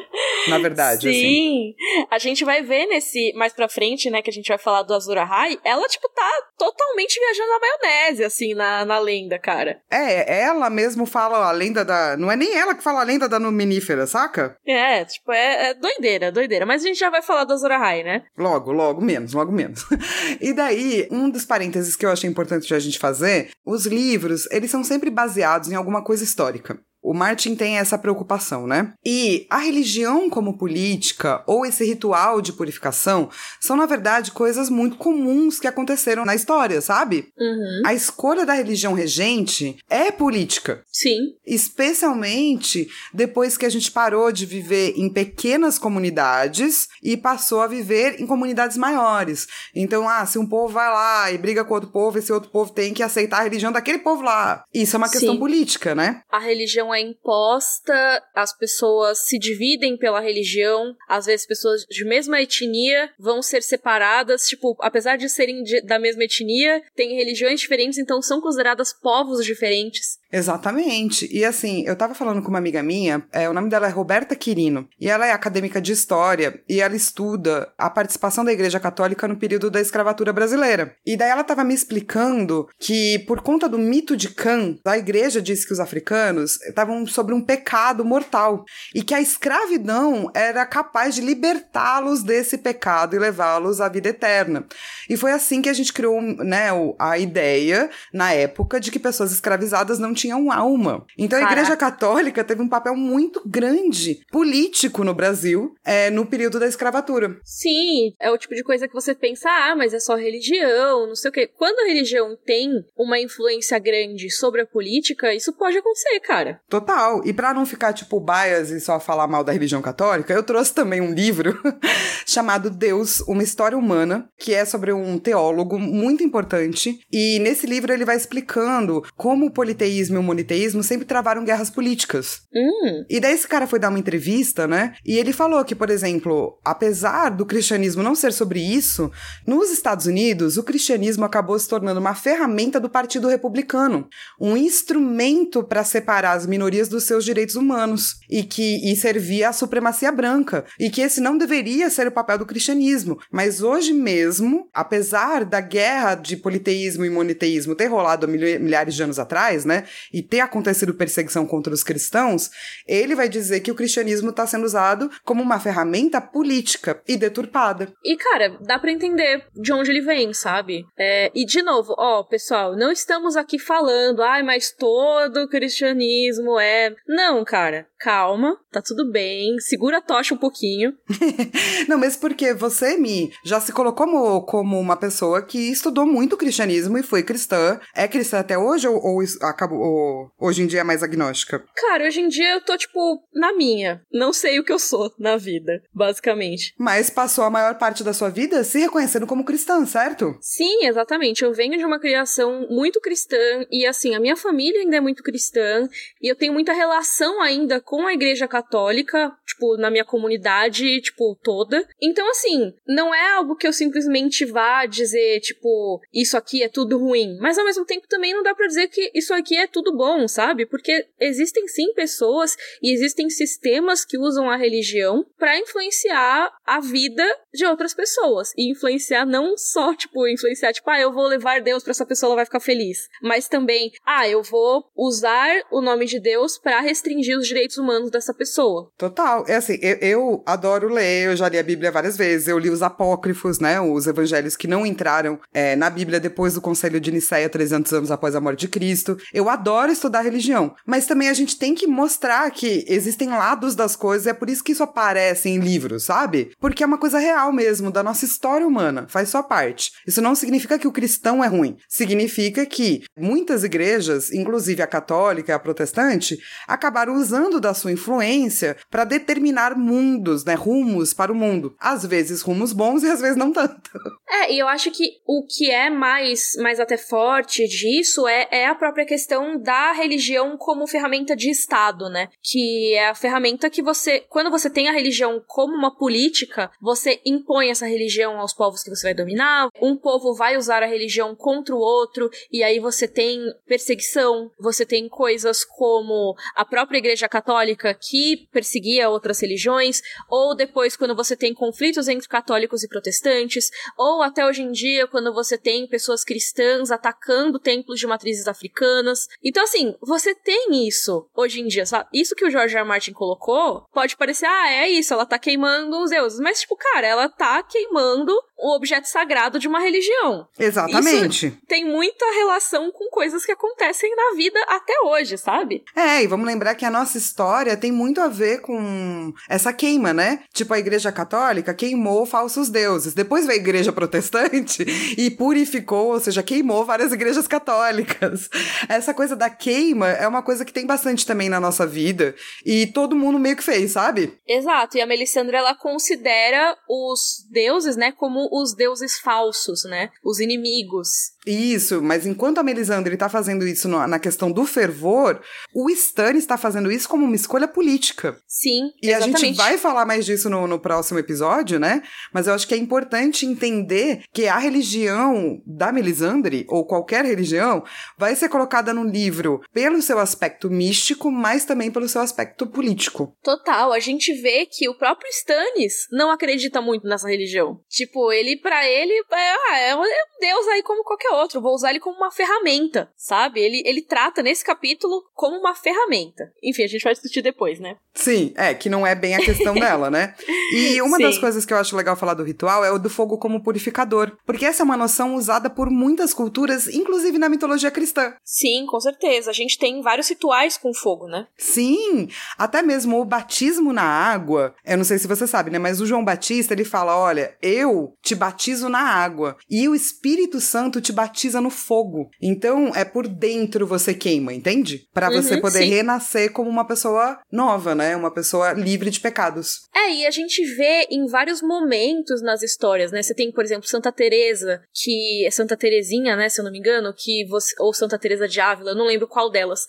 Na verdade, assim. Sim. Assim. A gente vai ver nesse mais pra frente, né, que a gente vai falar do Azura High, ela, tipo, tá totalmente viajando na maionese, assim, na, na lenda, cara. É, ela mesmo fala a lenda da. Não é nem ela que fala a lenda da Numinífera, saca? É, tipo, é, é doideira, doideira. Mas a gente já vai falar do Azura High, né? Logo, logo menos, logo menos. e daí, um dos parênteses que eu achei importante a gente fazer: os livros, eles são sempre baseados em alguma coisa histórica. O Martin tem essa preocupação, né? E a religião como política ou esse ritual de purificação são, na verdade, coisas muito comuns que aconteceram na história, sabe? Uhum. A escolha da religião regente é política. Sim. Especialmente depois que a gente parou de viver em pequenas comunidades e passou a viver em comunidades maiores. Então, ah, se um povo vai lá e briga com outro povo, esse outro povo tem que aceitar a religião daquele povo lá. Isso é uma questão Sim. política, né? A religião é imposta, as pessoas se dividem pela religião, às vezes pessoas de mesma etnia vão ser separadas, tipo, apesar de serem de, da mesma etnia, têm religiões diferentes, então são consideradas povos diferentes. Exatamente. E assim, eu tava falando com uma amiga minha, é, o nome dela é Roberta Quirino, e ela é acadêmica de história e ela estuda a participação da Igreja Católica no período da escravatura brasileira. E daí ela tava me explicando que por conta do mito de Can, a igreja disse que os africanos estavam sobre um pecado mortal e que a escravidão era capaz de libertá-los desse pecado e levá-los à vida eterna. E foi assim que a gente criou, né, a ideia na época de que pessoas escravizadas não tinham alma. Então Caraca. a Igreja Católica teve um papel muito grande político no Brasil é, no período da escravatura. Sim, é o tipo de coisa que você pensa, ah, mas é só religião, não sei o quê. Quando a religião tem uma influência grande sobre a política, isso pode acontecer, cara. Total. E para não ficar tipo bias e só falar mal da religião católica, eu trouxe também um livro chamado Deus, uma história humana, que é sobre um teólogo muito importante. E nesse livro ele vai explicando como o politeísmo e o moniteísmo sempre travaram guerras políticas. Hum. E daí esse cara foi dar uma entrevista, né? E ele falou que, por exemplo, apesar do cristianismo não ser sobre isso, nos Estados Unidos o cristianismo acabou se tornando uma ferramenta do Partido Republicano, um instrumento para separar as minorias dos seus direitos humanos e que e servia à supremacia branca e que esse não deveria ser o papel do cristianismo. Mas hoje mesmo, apesar da guerra de politeísmo e moniteísmo ter rolado há milhares de anos atrás, né? E ter acontecido perseguição contra os cristãos, ele vai dizer que o cristianismo está sendo usado como uma ferramenta política e deturpada. E, cara, dá para entender de onde ele vem, sabe? É, e, de novo, ó, pessoal, não estamos aqui falando, ai, mas todo cristianismo é. Não, cara, calma, tá tudo bem, segura a tocha um pouquinho. não, mas porque você, Mi, já se colocou como, como uma pessoa que estudou muito cristianismo e foi cristã. É cristã até hoje ou, ou acabou, ou hoje em dia é mais agnóstica? Cara, hoje em dia eu tô, tipo, na minha. Não sei o que eu sou na vida, basicamente. Mas passou a maior parte da sua vida se reconhecendo como cristã, certo? Sim, exatamente. Eu venho de uma criação muito cristã e, assim, a minha família ainda é muito cristã e eu tenho muita relação ainda com a igreja católica, tipo, na minha comunidade, tipo, toda. Então, assim, não é algo que eu simplesmente vá dizer, tipo, isso aqui é tudo ruim. Mas ao mesmo tempo também não dá para dizer que isso aqui é tudo bom, sabe? Porque existem sim pessoas e existem sistemas que usam a religião para influenciar a vida de outras pessoas. E influenciar não só, tipo, influenciar, tipo, ah, eu vou levar Deus para essa pessoa, ela vai ficar feliz. Mas também, ah, eu vou usar o nome de Deus para restringir os direitos humanos dessa pessoa. Total. É assim, eu, eu, adoro ler, eu já li a Bíblia várias vezes, eu li os apócrifos, né, os evangelhos que não entraram é, na Bíblia depois do Conselho de Nicéia, 300 anos após a morte de Cristo. Eu adoro estudar religião, mas também a gente tem que mostrar que existem lados das coisas, é por isso que isso aparece em livros, sabe? Porque é uma coisa real mesmo, da nossa história humana, faz sua parte. Isso não significa que o cristão é ruim, significa que muitas igrejas, inclusive a católica e a protestante, acabaram usando da sua influência para determinar mundos, né, rumos para o mundo. Às vezes rumos bons e às vezes não tanto. É, e eu acho que o que é mais, mais até forte disso é, é a própria questão da religião como ferramenta de Estado, né? Que é a ferramenta que você, quando você tem a religião como uma política, você impõe essa religião aos povos que você vai dominar, um povo vai usar a religião contra o outro, e aí você tem perseguição, você tem coisas como a própria Igreja Católica que perseguia outras religiões, ou depois quando você tem conflitos entre católicos e protestantes, ou até hoje em dia quando você tem pessoas cristãs atacando templos de matrizes africanas. Então assim, você tem isso hoje em dia, sabe? Isso que o George R. R. Martin colocou pode parecer, ah, é isso, ela tá queimando os deuses, mas tipo, cara, ela tá queimando o objeto sagrado de uma religião. Exatamente. Isso tem muita relação com coisas que acontecem na vida até hoje, sabe? É, e vamos lembrar que a nossa história tem muito a ver com essa queima, né? Tipo, a Igreja Católica queimou falsos deuses. Depois veio a Igreja Protestante e purificou, ou seja, queimou várias igrejas católicas. Essa coisa da queima é uma coisa que tem bastante também na nossa vida e todo mundo meio que fez, sabe? Exato. E a Melisandre ela considera os deuses, né, como os deuses falsos, né? Os inimigos. Isso, mas enquanto a Melisandre está fazendo isso na questão do fervor, o Stan está fazendo isso como uma escolha política. Sim, E exatamente. a gente vai falar mais disso no, no próximo episódio, né? Mas eu acho que é importante entender que a religião da Melisandre, ou qualquer religião, vai ser colocada no livro pelo seu aspecto místico, mas também pelo seu aspecto político. Total, a gente vê que o próprio Stannis não acredita muito nessa religião. Tipo, ele, pra ele, é, ah, é um é um deus aí como qualquer outro, vou usar ele como uma ferramenta, sabe? Ele, ele trata nesse capítulo como uma ferramenta. Enfim, a gente vai discutir depois, né? Sim, é, que não é bem a questão dela, né? E uma Sim. das coisas que eu acho legal falar do ritual é o do fogo como purificador. Porque essa é uma noção usada por muitas culturas, inclusive na mitologia cristã. Sim, com certeza. A gente tem vários rituais com fogo, né? Sim, até mesmo o batismo na água. Eu não sei se você sabe, né? Mas o João Batista ele fala: olha, eu te batizo na água e o Espírito Santo te batiza no fogo. Então é por dentro você queima, entende? Pra você Uhum, poder sim. renascer como uma pessoa nova, né? Uma pessoa livre de pecados. É, e a gente vê em vários momentos nas histórias, né? Você tem, por exemplo, Santa Teresa, que é Santa Terezinha, né, se eu não me engano, que você ou Santa Teresa de Ávila, eu não lembro qual delas,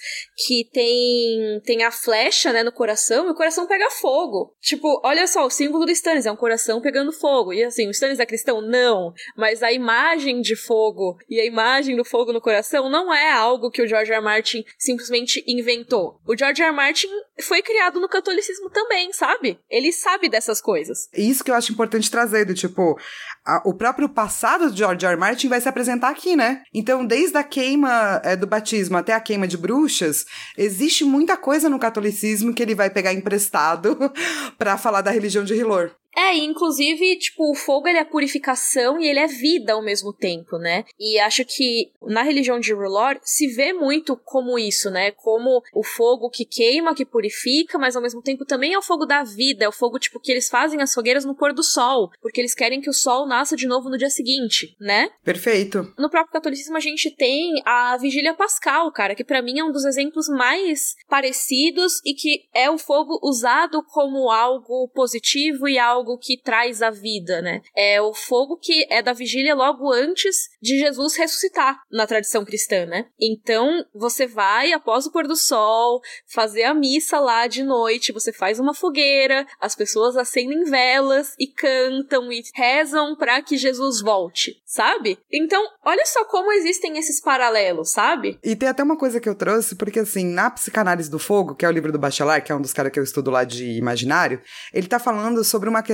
que tem tem a flecha, né, no coração, e o coração pega fogo. Tipo, olha só, o símbolo do Stannis é um coração pegando fogo. E assim, o Stannis é cristão? Não, mas a imagem de fogo e a imagem do fogo no coração não é algo que o George R. R. Martin simplesmente inventou. O George R. R. Martin foi criado no catolicismo também, sabe? Ele sabe dessas coisas. Isso que eu acho importante trazer, do tipo, a- o próprio passado de George R. R. Martin vai se apresentar aqui, né? Então, desde a queima é, do batismo até a queima de bruxas, existe muita coisa no catolicismo que ele vai pegar emprestado pra falar da religião de Hilor. É, inclusive, tipo, o fogo ele é purificação e ele é vida ao mesmo tempo, né? E acho que na religião de Rulor se vê muito como isso, né? Como o fogo que queima, que purifica, mas ao mesmo tempo também é o fogo da vida, é o fogo, tipo, que eles fazem as fogueiras no pôr do sol, porque eles querem que o sol nasça de novo no dia seguinte, né? Perfeito. No próprio catolicismo a gente tem a Vigília Pascal, cara, que pra mim é um dos exemplos mais parecidos e que é o fogo usado como algo positivo e algo algo que traz a vida, né? É o fogo que é da vigília logo antes de Jesus ressuscitar na tradição cristã, né? Então, você vai após o pôr do sol fazer a missa lá de noite, você faz uma fogueira, as pessoas acendem velas e cantam e rezam para que Jesus volte, sabe? Então, olha só como existem esses paralelos, sabe? E tem até uma coisa que eu trouxe, porque assim, na Psicanálise do Fogo, que é o livro do Bachelard, que é um dos caras que eu estudo lá de imaginário, ele tá falando sobre uma questão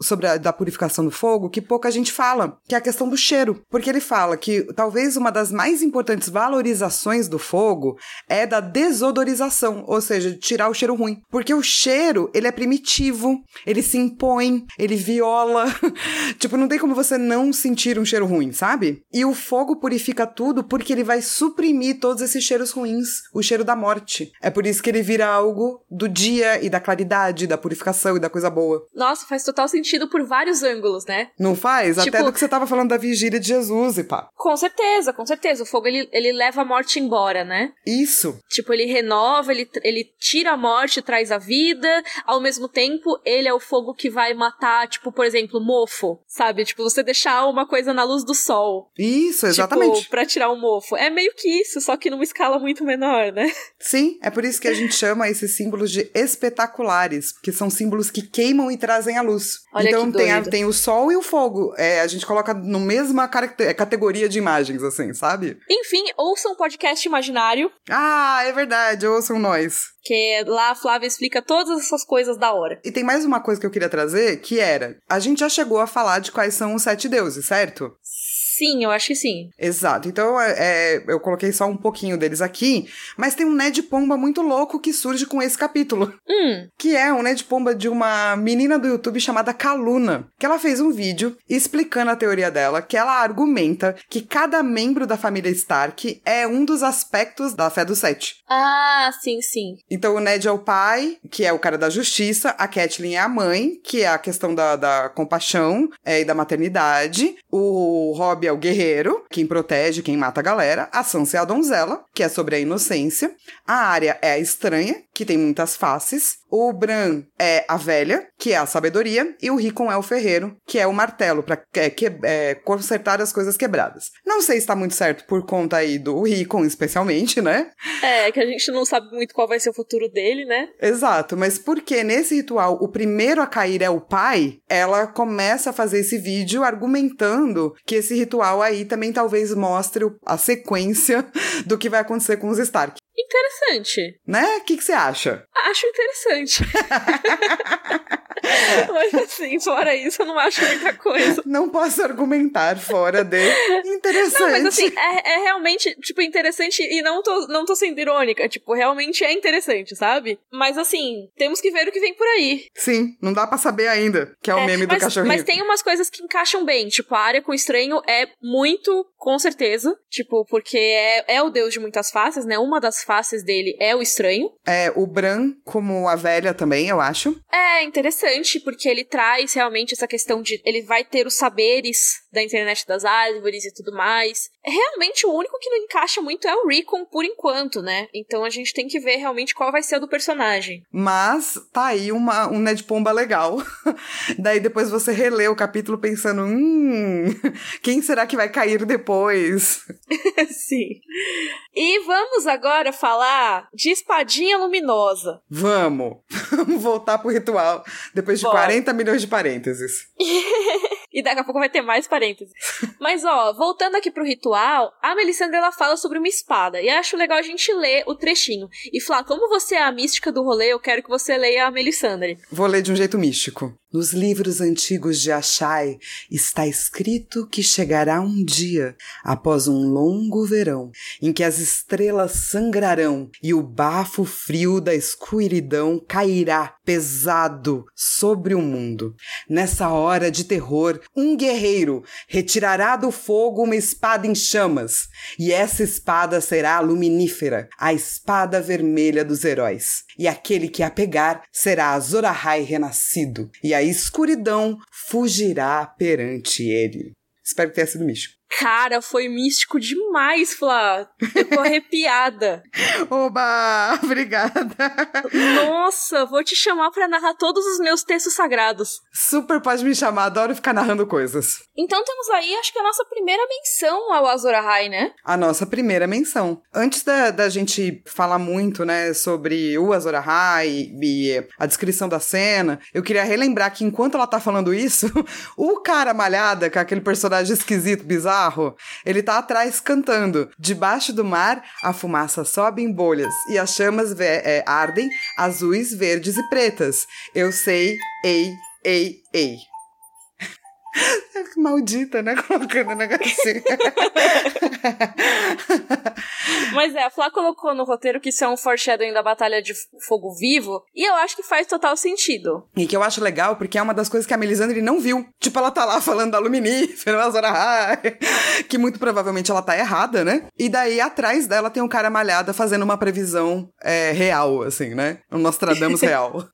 sobre a da purificação do fogo que pouca gente fala, que é a questão do cheiro. Porque ele fala que talvez uma das mais importantes valorizações do fogo é da desodorização, ou seja, tirar o cheiro ruim. Porque o cheiro, ele é primitivo, ele se impõe, ele viola. tipo, não tem como você não sentir um cheiro ruim, sabe? E o fogo purifica tudo porque ele vai suprimir todos esses cheiros ruins, o cheiro da morte. É por isso que ele vira algo do dia e da claridade, da purificação e da coisa boa. Nossa, faz total sentido por vários ângulos, né? Não faz? Tipo- Até do que você tava falando da vigília de Jesus e pá. Com certeza, com certeza. O fogo ele, ele leva a morte embora, né? Isso. Tipo, ele renova, ele, ele tira a morte, traz a vida. Ao mesmo tempo, ele é o fogo que vai matar, tipo, por exemplo, mofo. Sabe? Tipo, você deixar uma coisa na luz do sol. Isso, exatamente. Tipo, pra tirar o mofo. É meio que isso, só que numa escala muito menor, né? Sim, é por isso que a gente chama esses símbolos de espetaculares, porque são símbolos que queimam e trazem a luz. Olha então tem, a- tem o sol e o fogo. É, a gente coloca no mesma caracte- categoria de imagens, assim, sabe? Enfim, ouçam um podcast imaginário, Ah, é verdade, ouçam nós. que lá a Flávia explica todas essas coisas da hora. E tem mais uma coisa que eu queria trazer, que era, a gente já chegou a falar de quais são os sete deuses, certo? Sim, eu acho que sim. Exato. Então, é, é, eu coloquei só um pouquinho deles aqui, mas tem um Ned Pomba muito louco que surge com esse capítulo. Hum, que é um Ned Pomba de uma menina do YouTube chamada Kaluna, que ela fez um vídeo explicando a teoria dela, que ela argumenta que cada membro da família Stark é um dos aspectos da fé do Sete. ah, sim, sim. Então o Ned é o pai, que é o cara da justiça, a Catelyn é a mãe, que é a questão da, da compaixão é, e da maternidade, o É o guerreiro, quem protege, quem mata a galera, a Sansa é a donzela, que é sobre a inocência, a Arya é a estranha, que tem muitas faces, o Bran é a velha, que é a sabedoria, e o Rickon é o ferreiro, que é o martelo, pra é, que- é, consertar as coisas quebradas. Não sei se tá muito certo por conta aí do Rickon, especialmente, né? É, que a gente não sabe muito qual vai ser o futuro dele, né? Exato, mas porque nesse ritual o primeiro a cair é o pai, ela começa a fazer esse vídeo argumentando que esse ritual aí também talvez mostre a sequência do que vai acontecer com os Stark. Interessante. Né? O que, que você acha? Acho interessante. Mas assim, fora isso, eu não acho muita coisa. Não posso argumentar fora de interessante. Não, mas assim, é, é realmente, tipo, interessante e não tô, não tô sendo irônica. Tipo, realmente é interessante, sabe? Mas assim, temos que ver o que vem por aí. Sim, não dá pra saber ainda, que é o É, meme do mas, cachorrinho. mas tem umas coisas que encaixam bem. Tipo, a área com o estranho é muito, com certeza. Tipo, porque é, é o deus de muitas faces, né? Uma das faces dele é o estranho. É, o Bran, como a velha também, eu acho. É interessante, porque ele traz realmente essa questão de. Ele vai ter os saberes da internet das árvores e tudo mais. Realmente, o único que não encaixa muito é o Recon por enquanto, né? Então a gente tem que ver realmente qual vai ser o do personagem. Mas tá aí uma, um Ned Pomba legal. Daí depois você relê o capítulo pensando, hum, quem será que vai cair depois? Sim. E vamos agora falar de espadinha luminosa. Vamos, vamos voltar pro ritual depois de Bora. 40 milhões de parênteses. E daqui a pouco vai ter mais parênteses. Mas, ó, voltando aqui pro ritual, a Melisandre ela fala sobre uma espada. E acho legal a gente ler o trechinho. E falar, como você é a mística do rolê, eu quero que você leia a Melisandre. Vou ler de um jeito místico. Nos livros antigos de Achai está escrito que chegará um dia, após um longo verão, em que as estrelas sangrarão e o bafo frio da escuridão cairá pesado sobre o mundo. Nessa hora de terror, um guerreiro retirará do fogo uma espada em chamas, e essa espada será luminífera, a espada vermelha dos heróis. E aquele que a pegar será Azor Ahai renascido, e a escuridão fugirá perante ele. Espero que tenha sido místico. Cara, foi místico demais, Flá. Eu tô arrepiada. Oba! Obrigada. Nossa, vou te chamar para narrar todos os meus textos sagrados. Super pode me chamar, adoro ficar narrando coisas. Então temos aí, acho que a nossa primeira menção ao Azor Ahai, né? A nossa primeira menção. Antes da, da gente falar muito, né, sobre o Azor Ahai e a descrição da cena, eu queria relembrar que enquanto ela tá falando isso, o cara malhada, com aquele personagem esquisito, bizarro, ele tá atrás cantando. Debaixo do mar, a fumaça sobe em bolhas e as chamas é, ardem azuis, verdes e pretas. Eu sei, ei, ei, ei. Maldita, né? Colocando o negocinho. Mas é, a Flá colocou no roteiro que isso é um foreshadowing da Batalha de Fogo Vivo, e eu acho que faz total sentido. E que eu acho legal, porque é uma das coisas que a Melisandre não viu. Tipo, ela tá lá falando da Luminífera, da Zora High, que muito provavelmente ela tá errada, né? E daí, atrás dela, tem um cara malhada fazendo uma previsão é, real, assim, né? Um Nostradamus real.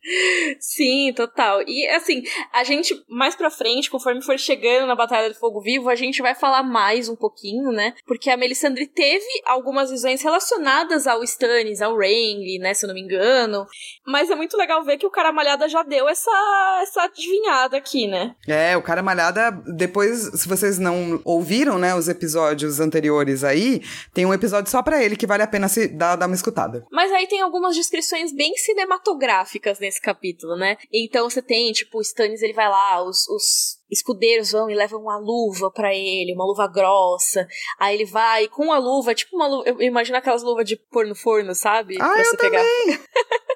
Sim, total. E, assim, a gente, mais pra frente, conforme for chegando na Batalha de Fogo Vivo, a gente vai falar mais um pouquinho, né? Porque a Melisandre teve algumas visões relacionadas ao Stannis, ao Renly, né? Se eu não me engano. Mas é muito legal ver que o cara malhada já deu essa, essa adivinhada aqui, né? É, o cara malhada, depois, se vocês não ouviram, né, os episódios anteriores aí, tem um episódio só para ele que vale a pena se dar, dar uma escutada. Mas aí tem algumas descrições bem cinematográficas nesse capítulo, né? Então você tem, tipo, o Stannis ele vai lá, os, os escudeiros vão e levam uma luva para ele, uma luva grossa. Aí ele vai com a luva, tipo uma luva. Eu imagino aquelas luvas de pôr no forno, sabe? Ah, pra eu pegar. também!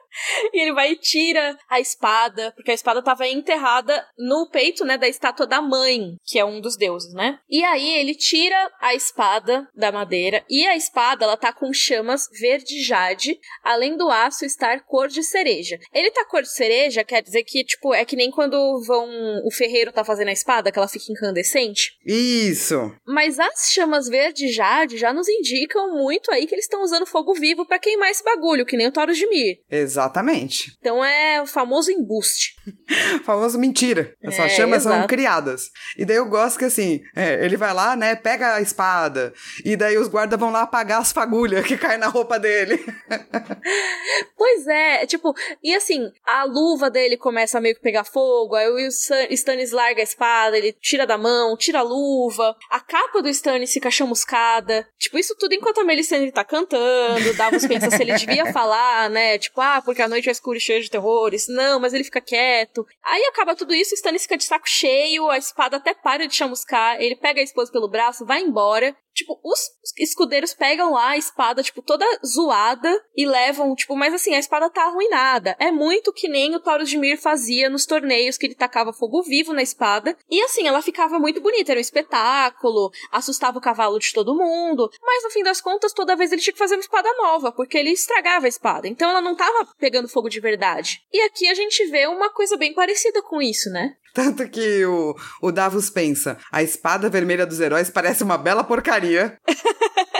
e ele vai e tira a espada, porque a espada estava enterrada no peito, né, da estátua da mãe, que é um dos deuses, né? E aí ele tira a espada da madeira e a espada ela tá com chamas verde jade, além do aço estar cor de cereja. Ele tá cor de cereja, quer dizer que tipo é que nem quando vão o ferreiro tá fazendo a espada, que ela fica incandescente. Isso. Mas as chamas verde jade já nos indicam muito aí que eles estão usando fogo vivo para queimar esse bagulho, que nem o Taurus de Mir. Exato. Exatamente. Então é o famoso embuste. famoso mentira. Essas é, chamas exato. são criadas. E daí eu gosto que assim, é, ele vai lá, né, pega a espada, e daí os guardas vão lá apagar as fagulhas que caem na roupa dele. pois é, tipo, e assim, a luva dele começa a meio que pegar fogo, aí o Stannis larga a espada, ele tira da mão, tira a luva, a capa do Stannis fica chamuscada. Tipo, isso tudo enquanto a Melisandre tá cantando, Davos pensa se ele devia falar, né, tipo, ah, porque a noite é escura e cheia de terrores. Não, mas ele fica quieto. Aí acaba tudo isso, Stannis fica de saco cheio, a espada até para de chamuscar, ele pega a esposa pelo braço, vai embora. Tipo, os escudeiros pegam lá a espada, tipo, toda zoada e levam, tipo, mas assim, a espada tá arruinada. É muito que nem o Taurus de Mir fazia nos torneios, que ele tacava fogo vivo na espada. E assim, ela ficava muito bonita, era um espetáculo, assustava o cavalo de todo mundo. Mas no fim das contas, toda vez ele tinha que fazer uma espada nova, porque ele estragava a espada. Então ela não tava pegando fogo de verdade. E aqui a gente vê uma coisa bem parecida com isso, né? Tanto que o, o Davos pensa: a espada vermelha dos heróis parece uma bela porcaria.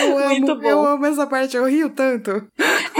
Eu amo, Muito bom. eu amo essa parte, eu rio tanto.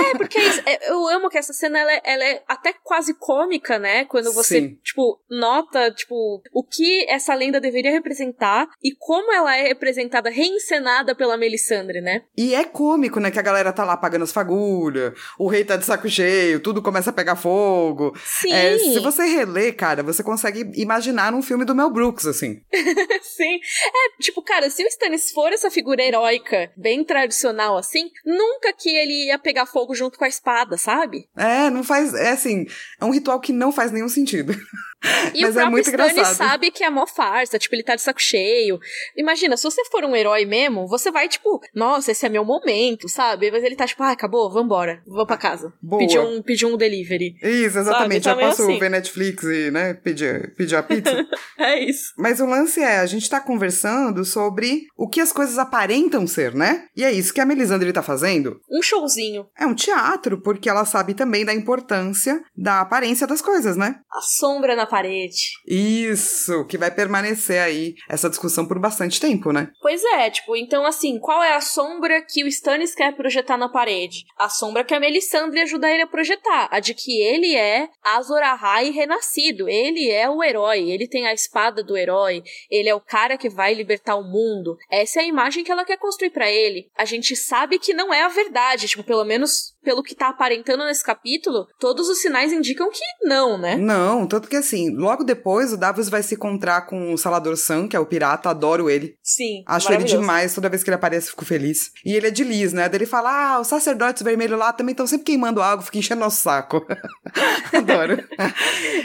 É, porque é, eu amo que essa cena ela é, ela é, até quase cômica, né? Quando você, Sim. tipo, nota, tipo, o que essa lenda deveria representar e como ela é representada, reencenada pela Melisandre, né? E é cômico, né? Que a galera tá lá apagando as fagulhas, o rei tá de saco cheio, tudo começa a pegar fogo. Sim. É, se você reler, cara, você consegue imaginar um filme do Mel Brooks, assim. Sim. É, tipo, cara, se o Stannis for essa figura heróica, bem tradicional assim, nunca que ele ia pegar fogo junto com a espada, sabe? É, não faz. É assim, é um ritual que não faz nenhum sentido. E Mas o próprio é Stannis engraçado. sabe que é mó farsa, tipo, ele tá de saco cheio. Imagina, se você for um herói mesmo, você vai, tipo, nossa, esse é meu momento, sabe? Mas ele tá, tipo, ah, acabou, vambora, vou pra casa. Boa. Pedir um, pedir um delivery. Isso, exatamente. Tá Já posso assim. ver Netflix e, né, pedir, pedir a pizza. é isso. Mas o lance é, a gente tá conversando sobre o que as coisas aparentam ser, né? E é isso que a Melisandre tá fazendo. Um showzinho. É um teatro, porque ela sabe também da importância da aparência das coisas, né? A sombra na parede. Isso, que vai permanecer aí essa discussão por bastante tempo, né? Pois é, tipo, então assim, qual é a sombra que o Stannis quer projetar na parede? A sombra que a Melisandre ajuda ele a projetar, a de que ele é Azor Ahai renascido, ele é o herói, ele tem a espada do herói, ele é o cara que vai libertar o mundo. Essa é a imagem que ela quer construir para ele. A gente sabe que não é a verdade, tipo, pelo menos pelo que tá aparentando nesse capítulo, todos os sinais indicam que não, né? Não, tanto que assim, logo depois o Davos vai se encontrar com o Salador Sam, que é o pirata, adoro ele. Sim. Acho ele demais, toda vez que ele aparece fico feliz. E ele é de Liz, né? Daí ele fala: ah, os sacerdotes vermelhos lá também estão sempre queimando algo, fica enchendo nosso saco. adoro.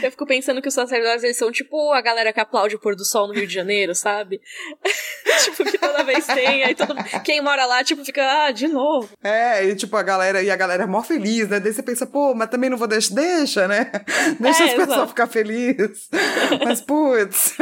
Eu fico pensando que os sacerdotes eles são tipo a galera que aplaude o pôr do sol no Rio de Janeiro, sabe? tipo, que toda vez tem, aí todo quem mora lá, tipo, fica, ah, de novo. É, e tipo, a galera, e a galera é mó feliz, né? Daí você pensa, pô, mas também não vou deixar, deixa, né? Deixa é, as pessoas ficar felizes. mas, putz.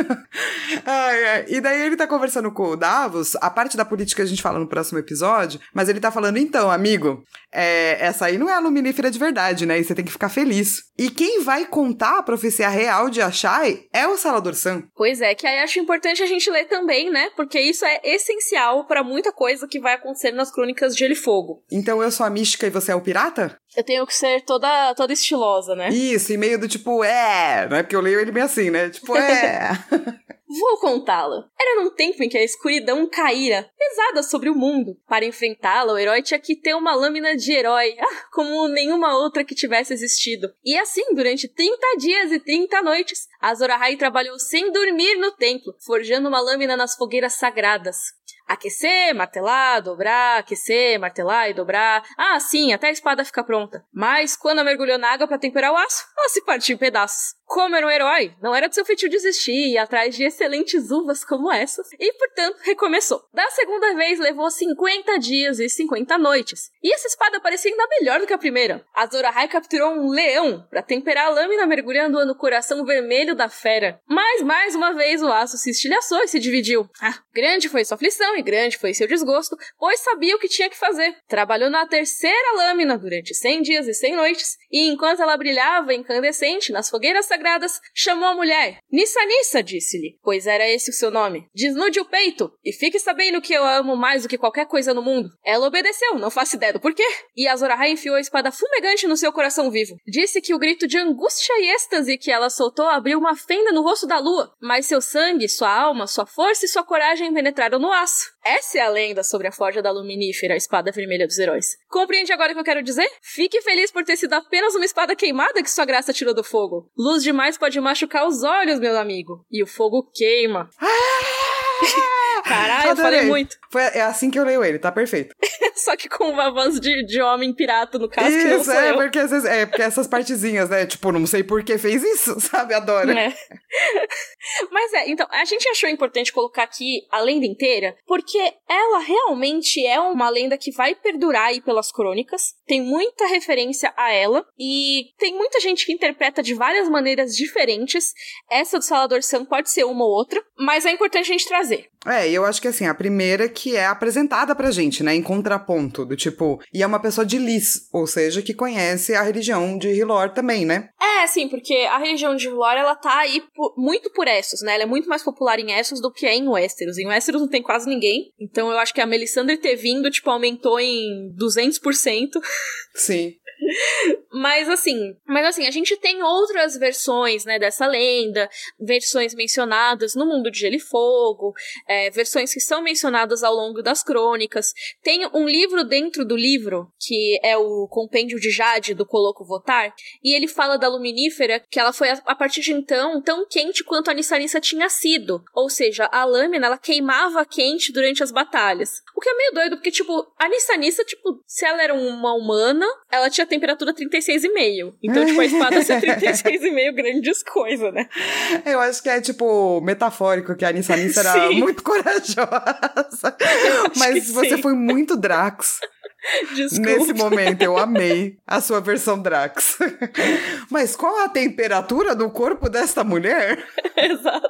ai, ai. E daí ele tá conversando com o Davos, a parte da política a gente fala no próximo episódio, mas ele tá falando, então, amigo, é, essa aí não é a luminífera de verdade, né? E você tem que ficar feliz. E quem vai contar a profecia real de Achai é o Salador Sam. Pois é, que aí acho importante a gente ler também, né? Porque isso é essencial para muita coisa que vai acontecer nas crônicas de Gelo e Fogo. Então eu sou a mística e você é o pirata? Eu tenho que ser toda, toda estilosa, né? Isso, e meio do tipo, é, não é porque eu leio ele bem assim, né? Tipo, é. Vou contá-la. Era num tempo em que a escuridão caíra, pesada sobre o mundo. Para enfrentá-la, o herói tinha que ter uma lâmina de herói, ah, como nenhuma outra que tivesse existido. E assim, durante 30 dias e 30 noites, Azor Ahai trabalhou sem dormir no templo, forjando uma lâmina nas fogueiras sagradas aquecer, martelar, dobrar, aquecer, martelar e dobrar. Ah, sim, até a espada ficar pronta. Mas quando mergulhou na água para temperar o aço, ela se partiu em pedaços. Como era um herói, não era do seu feitio desistir e ir atrás de excelentes uvas como essas, e portanto recomeçou. Da segunda vez levou 50 dias e 50 noites, e essa espada parecia ainda melhor do que a primeira. Azor Ahai capturou um leão para temperar a lâmina mergulhando no coração vermelho da fera. Mas mais uma vez o aço se estilhaçou e se dividiu. Ah, grande foi sua aflição e grande foi seu desgosto, pois sabia o que tinha que fazer. Trabalhou na terceira lâmina durante 100 dias e 100 noites, e enquanto ela brilhava incandescente nas fogueiras sagradas, sagradas, chamou a mulher. Nissa Nissa, disse-lhe, pois era esse o seu nome. Desnude o peito e fique sabendo que eu amo mais do que qualquer coisa no mundo. Ela obedeceu, não faço ideia do porquê. E Azor Ahai enfiou a espada fumegante no seu coração vivo. Disse que o grito de angústia e êxtase que ela soltou abriu uma fenda no rosto da lua, mas seu sangue, sua alma, sua força e sua coragem penetraram no aço. Essa é a lenda sobre a forja da luminífera, a espada vermelha dos heróis. Compreende agora o que eu quero dizer? Fique feliz por ter sido apenas uma espada queimada que sua graça tirou do fogo. Luz demais pode machucar os olhos, meu amigo. E o fogo queima. Caralho, eu falei muito. Foi, é assim que eu leio ele, tá perfeito. Só que com uma voz de, de homem pirata, no caso, isso, que não sou é, eu. Porque, às vezes, é, porque essas partezinhas, né? Tipo, não sei por que fez isso, sabe? Adoro. É. Mas é, então, a gente achou importante colocar aqui a lenda inteira, porque ela realmente é uma lenda que vai perdurar aí pelas crônicas. Tem muita referência a ela, e tem muita gente que interpreta de várias maneiras diferentes. Essa do Salador Sam pode ser uma ou outra, mas é importante a gente trazer. É, eu acho que assim, a primeira que é apresentada pra gente, né, em contraponto, do tipo, e é uma pessoa de Lis, ou seja, que conhece a religião de Hilor também, né? É, sim, porque a religião de Hilor, ela tá aí por, muito por Essos, né? Ela é muito mais popular em Essos do que é em Westeros. Em Westeros não tem quase ninguém, então eu acho que a Melisandre ter vindo, tipo, aumentou em 200%. Sim. Mas assim, mas assim, a gente tem outras versões, né, dessa lenda, versões mencionadas no mundo de Gelo e Fogo, é, versões que são mencionadas ao longo das crônicas. Tem um livro dentro do livro, que é o Compêndio de Jade, do Coloco Votar, e ele fala da luminífera, que ela foi, a partir de então, tão quente quanto a Nissanissa tinha sido. Ou seja, a lâmina, ela queimava quente durante as batalhas. O que é meio doido, porque, tipo, a Nissanissa, tipo, se ela era uma humana, ela tinha temperatura 36,5. Então, tipo, a espada ser 36,5 grandes coisas, né? Eu acho que é, tipo, metafórico que a Nissa Nissa era sim. muito corajosa. Mas você sim. foi muito Drax. Desculpa. Nesse momento, eu amei a sua versão Drax. Mas qual a temperatura do corpo desta mulher? Exato.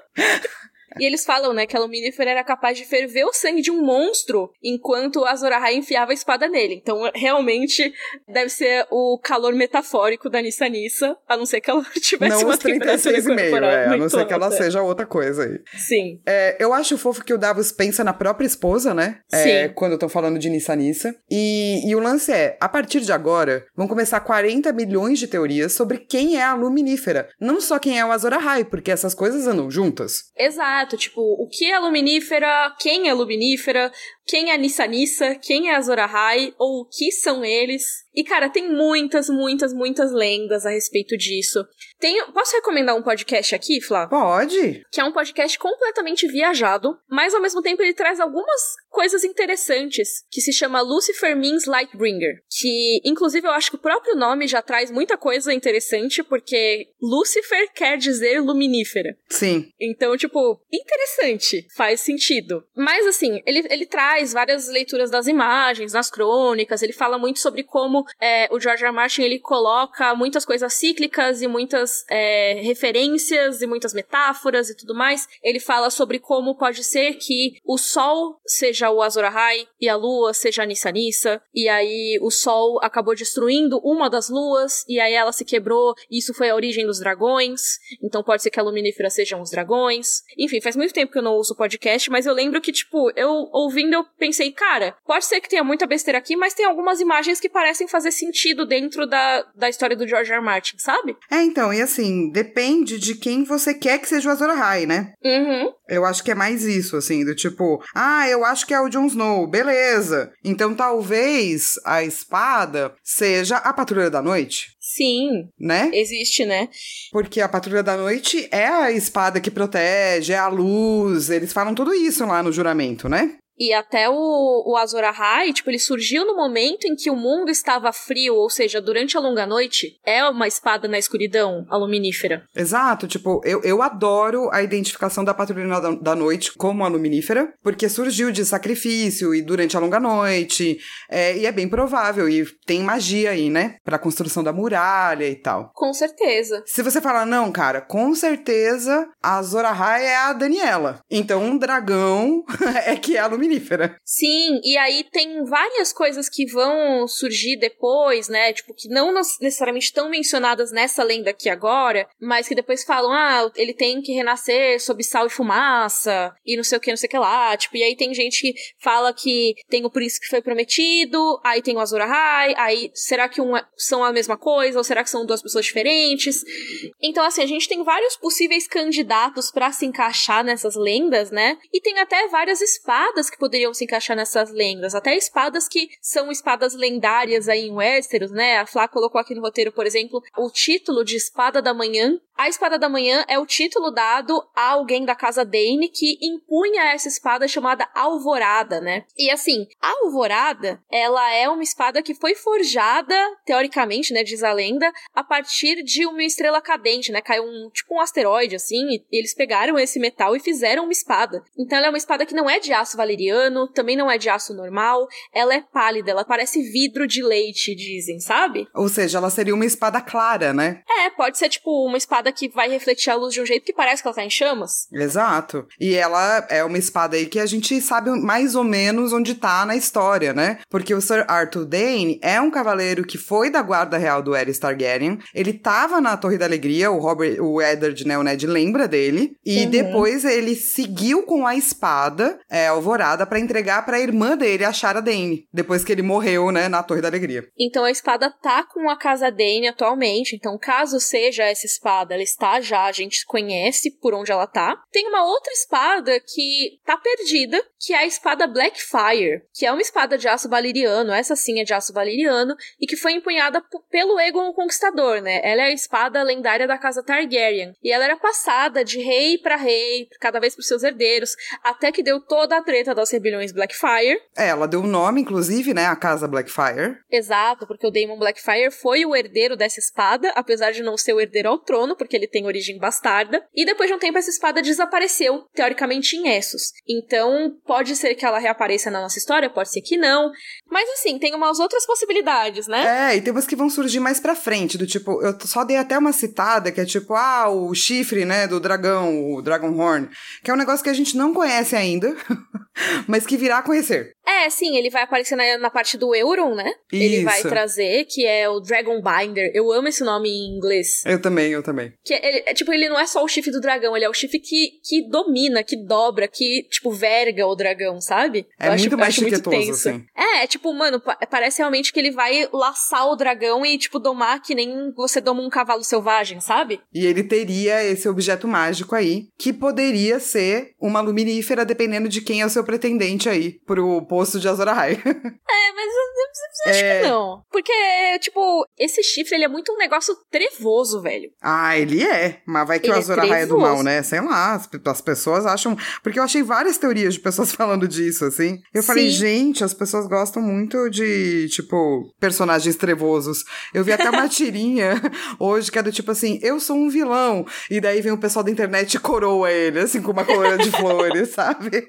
E eles falam, né, que a Luminífera era capaz de ferver o sangue de um monstro enquanto a Azor Ahai enfiava a espada nele. Então, realmente, deve ser o calor metafórico da Nissa Nissa, a não ser que ela tivesse não uma os 36,5, é, a não ser que ela seja outra coisa aí. Sim. É, eu acho fofo que o Davos pensa na própria esposa, né? Sim. É, quando estão falando de Nissa Nissa. E, e o lance é, a partir de agora, vão começar 40 milhões de teorias sobre quem é a Luminífera. Não só quem é o Azor Ahai, porque essas coisas andam juntas. Exato, tipo, o que é luminífera, quem é luminífera, quem é Nissa Nissa, quem é Azor Ahai, ou o que são eles. E, cara, tem muitas, muitas, muitas lendas a respeito disso. Tem, posso recomendar um podcast aqui, Flá? Pode. Que é um podcast completamente viajado, mas ao mesmo tempo ele traz algumas coisas interessantes, que se chama Lucifer Means Lightbringer. Que, inclusive, eu acho que o próprio nome já traz muita coisa interessante, porque Lucifer quer dizer luminífera. Sim. Então, tipo, interessante, faz sentido. Mas, assim, ele, ele traz várias leituras das imagens, nas crônicas, ele fala muito sobre como é, o George R. Martin, ele coloca muitas coisas cíclicas e muitas é, referências e muitas metáforas e tudo mais. Ele fala sobre como pode ser que o Sol seja o Azor Ahai e a Lua seja a Nissa Nissa, e aí o Sol acabou destruindo uma das luas, e aí ela se quebrou, e isso foi a origem dos dragões, então pode ser que a Luminífera sejam os dragões. Enfim, faz muito tempo que eu não ouço podcast, mas eu lembro que, tipo, eu ouvindo eu pensei, cara, pode ser que tenha muita besteira aqui, mas tem algumas imagens que parecem fazer sentido dentro da, da história do George R. R. Martin, sabe? É, então, e assim, depende de quem você quer que seja o Azor Ahai, né? Uhum. Eu acho que é mais isso, assim, do tipo, ah, eu acho que é o Jon Snow, beleza. Então talvez a espada seja a Patrulha da Noite, Sim, né? existe, né? Porque a Patrulha da Noite é a espada que protege, é a luz, eles falam tudo isso lá no juramento, né? E até o, o Azor Ahai, tipo, ele surgiu no momento em que o mundo estava frio, ou seja, durante a longa noite. É uma espada na escuridão, a luminífera. Exato, tipo, eu, eu adoro a identificação da Patrulha da, da Noite como a luminífera, porque surgiu de sacrifício e durante a longa noite, é, e é bem provável, e tem magia aí, né? Pra construção da muralha e tal. Com certeza. Se você falar, não, cara, com certeza a Azor Ahai é a Daniela. Então um dragão é que é a luminífera. Sim, e aí tem várias coisas que vão surgir depois, né? Tipo, que não necessariamente estão mencionadas nessa lenda aqui agora, mas que depois falam, ah, ele tem que renascer sob sal e fumaça, e não sei o que, não sei o que lá. Tipo, e aí tem gente que fala que tem o príncipe que foi prometido, aí tem o Azor Ahai, aí será que um é- são a mesma coisa, ou será que são duas pessoas diferentes? Então, assim, a gente tem vários possíveis candidatos pra se encaixar nessas lendas, né? E tem até várias espadas que poderiam se encaixar nessas lendas. Até espadas que são espadas lendárias aí em Westeros, né? A Flá colocou aqui no roteiro, por exemplo, o título de Espada da Manhã. A Espada da Manhã é o título dado a alguém da casa Dane que impunha essa espada chamada Alvorada, né? E assim, a Alvorada, ela é uma espada que foi forjada, teoricamente, né, diz a lenda, a partir de uma estrela cadente, né? Caiu um, tipo um asteroide, assim, e eles pegaram esse metal e fizeram uma espada. Então ela é uma espada que não é de aço valeriano, também não é de aço normal, ela é pálida, ela parece vidro de leite, dizem, sabe? Ou seja, ela seria uma espada clara, né? É, pode ser tipo uma espada que vai refletir a luz de um jeito que parece que ela tá em chamas. Exato. E ela é uma espada aí que a gente sabe mais ou menos onde tá na história, né? Porque o Sir Arthur Dane é um cavaleiro que foi da guarda real do Aerys Targaryen. Ele tava na Torre da Alegria, o Robert, o Eddard, né, o Ned lembra dele. E Uhum. depois ele seguiu com a espada, é, alvorada, pra entregar pra irmã dele, a Shara Dane. Depois que ele morreu, né, na Torre da Alegria. Então a espada tá com a casa Dane atualmente. Então, caso seja essa espada, ela está já, a gente conhece por onde ela tá. Tem uma outra espada que tá perdida, que é a espada Blackfire, que é uma espada de aço valeriano, essa sim é de aço valeriano, e que foi empunhada pelo Aegon o Conquistador, né? Ela é a espada lendária da casa Targaryen. E ela era passada de rei pra rei, cada vez pros seus herdeiros, até que deu toda a treta das rebeliões Blackfire. É, ela deu o nome, inclusive, né, a casa Blackfire. Exato, porque o Daemon Blackfire foi o herdeiro dessa espada, apesar de não ser o herdeiro ao trono, porque ele tem origem bastarda. E depois de um tempo, essa espada desapareceu, teoricamente em Essos. Então, pode ser que ela reapareça na nossa história, pode ser que não. Mas assim, tem umas outras possibilidades, né? É, e tem umas que vão surgir mais pra frente, do tipo, eu só dei até uma citada que é tipo, ah, o chifre, né, do dragão, o Dragon Horn, que é um negócio que a gente não conhece ainda, mas que virá a conhecer. É, sim, ele vai aparecer na, na parte do Euron, né? Isso. Ele vai trazer, que é o Dragon Binder. Eu amo esse nome em inglês. Eu também, eu também. Que ele, é, tipo, ele não é só o chifre do dragão, ele é o chifre que, que domina, que dobra, que, tipo, verga o dragão, sabe? É eu muito acho, mais muito tenso. assim. É, é tipo, mano, pa- parece realmente que ele vai laçar o dragão e, tipo, domar que nem você doma um cavalo selvagem, sabe? E ele teria esse objeto mágico aí, que poderia ser uma luminífera, dependendo de quem é o seu pretendente aí pro posto de Azor Ahai. É, mas eu- eu acho É. que não. Porque, tipo, esse chifre, ele é muito um negócio trevoso, velho. ah, ele é. Mas vai que Ele o é Azor é do trevoso. mal, né? Sei lá, as, as pessoas acham... Porque eu achei várias teorias de pessoas falando disso, assim. Eu falei, Sim. gente, as pessoas gostam muito de, tipo, personagens trevosos. Eu vi até uma tirinha hoje que é do tipo assim, eu sou um vilão. E daí vem o pessoal da internet e coroa ele, assim, com uma coroa de flores, sabe?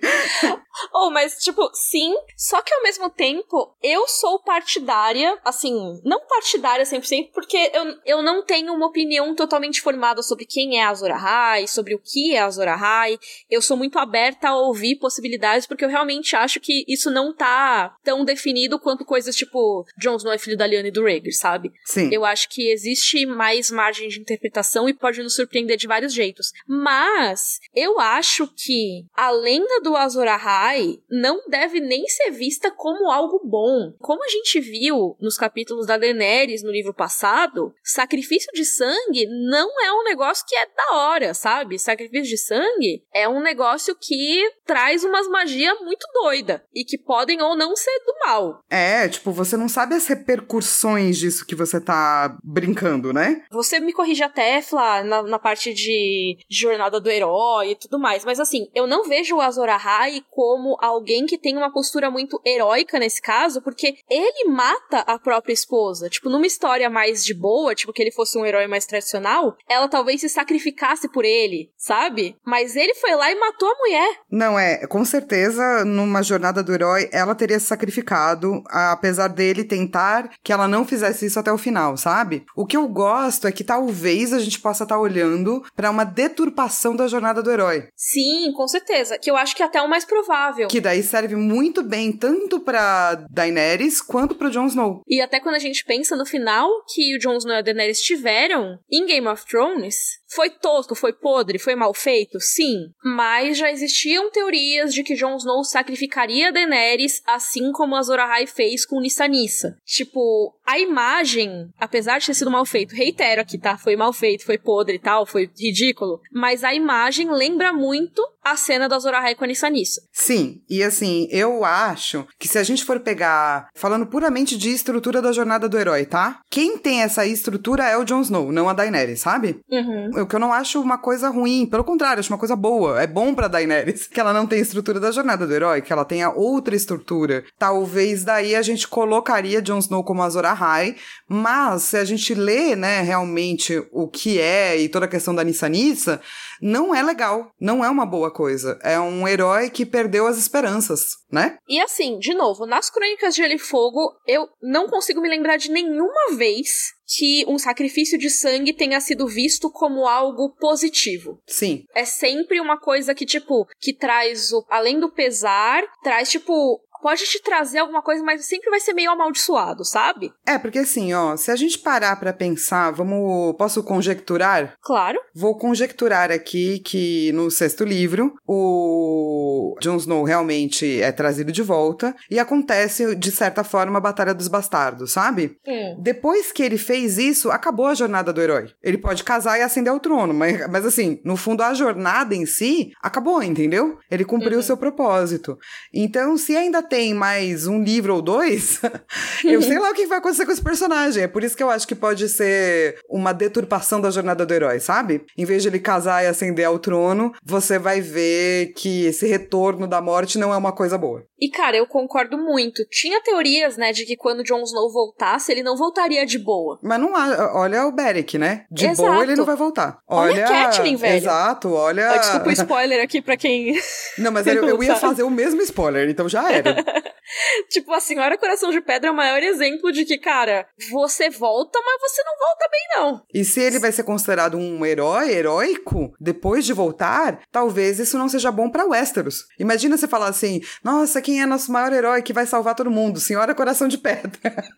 Oh, mas, tipo, sim. Só que ao mesmo tempo, eu sou partidária, assim, não partidária 100%, porque eu, eu não tenho uma opinião totalmente formada sobre quem é a Azor Ahai, sobre o que é a Azor Ahai. Eu sou muito aberta a ouvir possibilidades, porque eu realmente acho que isso não tá tão definido quanto coisas tipo Jon Snow é filho da Lyanna e do Rhaegar, sabe? Sim. Eu acho que existe mais margem de interpretação e pode nos surpreender de vários jeitos. Mas eu acho que a lenda do Azor Ahai não deve nem ser vista como algo bom. Como a gente viu nos capítulos da Daenerys no livro passado, sacrifício de sangue não é um negócio que é da hora, sabe? Sacrifício de sangue é um negócio que traz umas magias muito doida e que podem ou não ser do mal. É, tipo, você não sabe as repercussões disso que você tá brincando, né? Você me corrige até, Flá, na, na parte de, de jornada do herói e tudo mais. Mas assim, eu não vejo o Azor Ahai como alguém que tem uma postura muito heróica nesse caso, porque ele mata a própria esposa. Tipo, numa história mais de boa, tipo, que ele fosse um herói mais tradicional, ela talvez se sacrificasse por ele, sabe? Mas ele foi lá e matou a mulher. Não, é, com certeza, numa jornada do herói, ela teria se sacrificado, apesar dele tentar que ela não fizesse isso até o final, sabe? O que eu gosto é que talvez a gente possa estar olhando pra uma deturpação da jornada do herói. Sim, com certeza. Que eu acho que é até o mais provável. Que daí serve muito bem tanto pra Daenerys quanto pro Jon Snow. E até quando a gente pensa no final que o Jon Snow e a Daenerys tiveram em Game of Thrones, foi tosco, foi podre, foi mal feito, sim. Mas já existiam teorias de que Jon Snow sacrificaria Daenerys, assim como Azor fez com Nissa Nissa. Tipo, a imagem, apesar de ter sido mal feito, reitero aqui, tá? Foi mal feito, foi podre e tal, foi ridículo. Mas a imagem lembra muito a cena do Azor com a Nissa Nissa. Sim, e assim, eu acho que se a gente for pegar, falando puramente de estrutura da jornada do herói, tá? Quem tem essa estrutura é o Jon Snow, não a Daenerys, sabe? Uhum. O que eu não acho uma coisa ruim, pelo contrário, acho uma coisa boa. É bom pra Daenerys que ela não tem estrutura da jornada do herói, que ela tenha outra estrutura. Talvez daí a gente colocaria Jon Snow como Azor Ahai, mas se a gente lê, né, realmente o que é e toda a questão da Nissa Nissa, não é legal, não é uma boa coisa. É um herói que perdeu as esperanças, né? E assim, de novo, nas Crônicas de Gelo e Fogo, eu não consigo me lembrar de nenhuma vez que um sacrifício de sangue tenha sido visto como algo positivo. Sim. É sempre uma coisa que, tipo, que traz o. Além do pesar, traz, tipo. Pode te trazer alguma coisa, mas sempre vai ser meio amaldiçoado, sabe? É, porque assim, ó, se a gente parar pra pensar, vamos. Posso conjecturar? Claro. Vou conjecturar aqui que no sexto livro o Jon Snow realmente é trazido de volta e acontece de certa forma a Batalha dos Bastardos, sabe? Hum. Depois que ele fez isso, acabou a jornada do herói. Ele pode casar e ascender ao trono, mas, mas assim, no fundo a jornada em si acabou, entendeu? Ele cumpriu o Uhum. seu propósito. Então, se ainda tem mais um livro ou dois, eu sei lá o que vai acontecer com esse personagem. É por isso que eu acho que pode ser uma deturpação da jornada do herói, sabe? Em vez de ele casar e ascender ao trono, você vai ver que esse retorno da morte não é uma coisa boa. E, cara, eu concordo muito. Tinha teorias, né, de que quando Jon Snow voltasse, ele não voltaria de boa. Mas não há. Olha o Beric, né? De Exato. boa ele não vai voltar. Olha, olha a Catelyn, velho. Exato, olha. Oh, desculpa o spoiler aqui pra quem. Não, mas eu, eu ia fazer o mesmo spoiler, então já era. tipo, a Senhora Coração de Pedra é o maior exemplo de que, cara, você volta, mas você não volta bem, não. E se ele vai ser considerado um herói, heróico, depois de voltar, talvez isso não seja bom para Westeros. Imagina você falar assim: nossa, quem é nosso maior herói que vai salvar todo mundo? Senhora Coração de Pedra.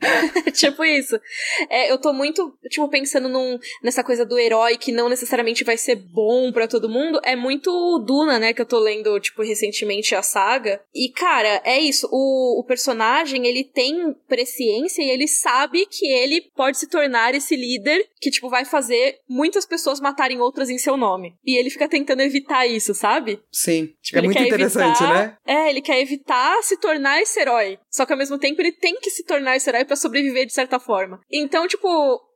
tipo isso. É, eu tô muito, tipo, pensando num, nessa coisa do herói que não necessariamente vai ser bom para todo mundo. É muito Duna, né, que eu tô lendo, tipo, recentemente a saga. E, cara, é isso. O, o personagem, ele tem presciência e ele sabe que ele pode se tornar esse líder que, tipo, vai fazer muitas pessoas matarem outras em seu nome. E ele fica tentando evitar isso, sabe? Sim. Tipo, é muito interessante, evitar, né? É, ele quer evitar se tornar esse herói. Só que ao mesmo tempo ele tem que se tornar esse herói para sobreviver de certa forma. Então, tipo,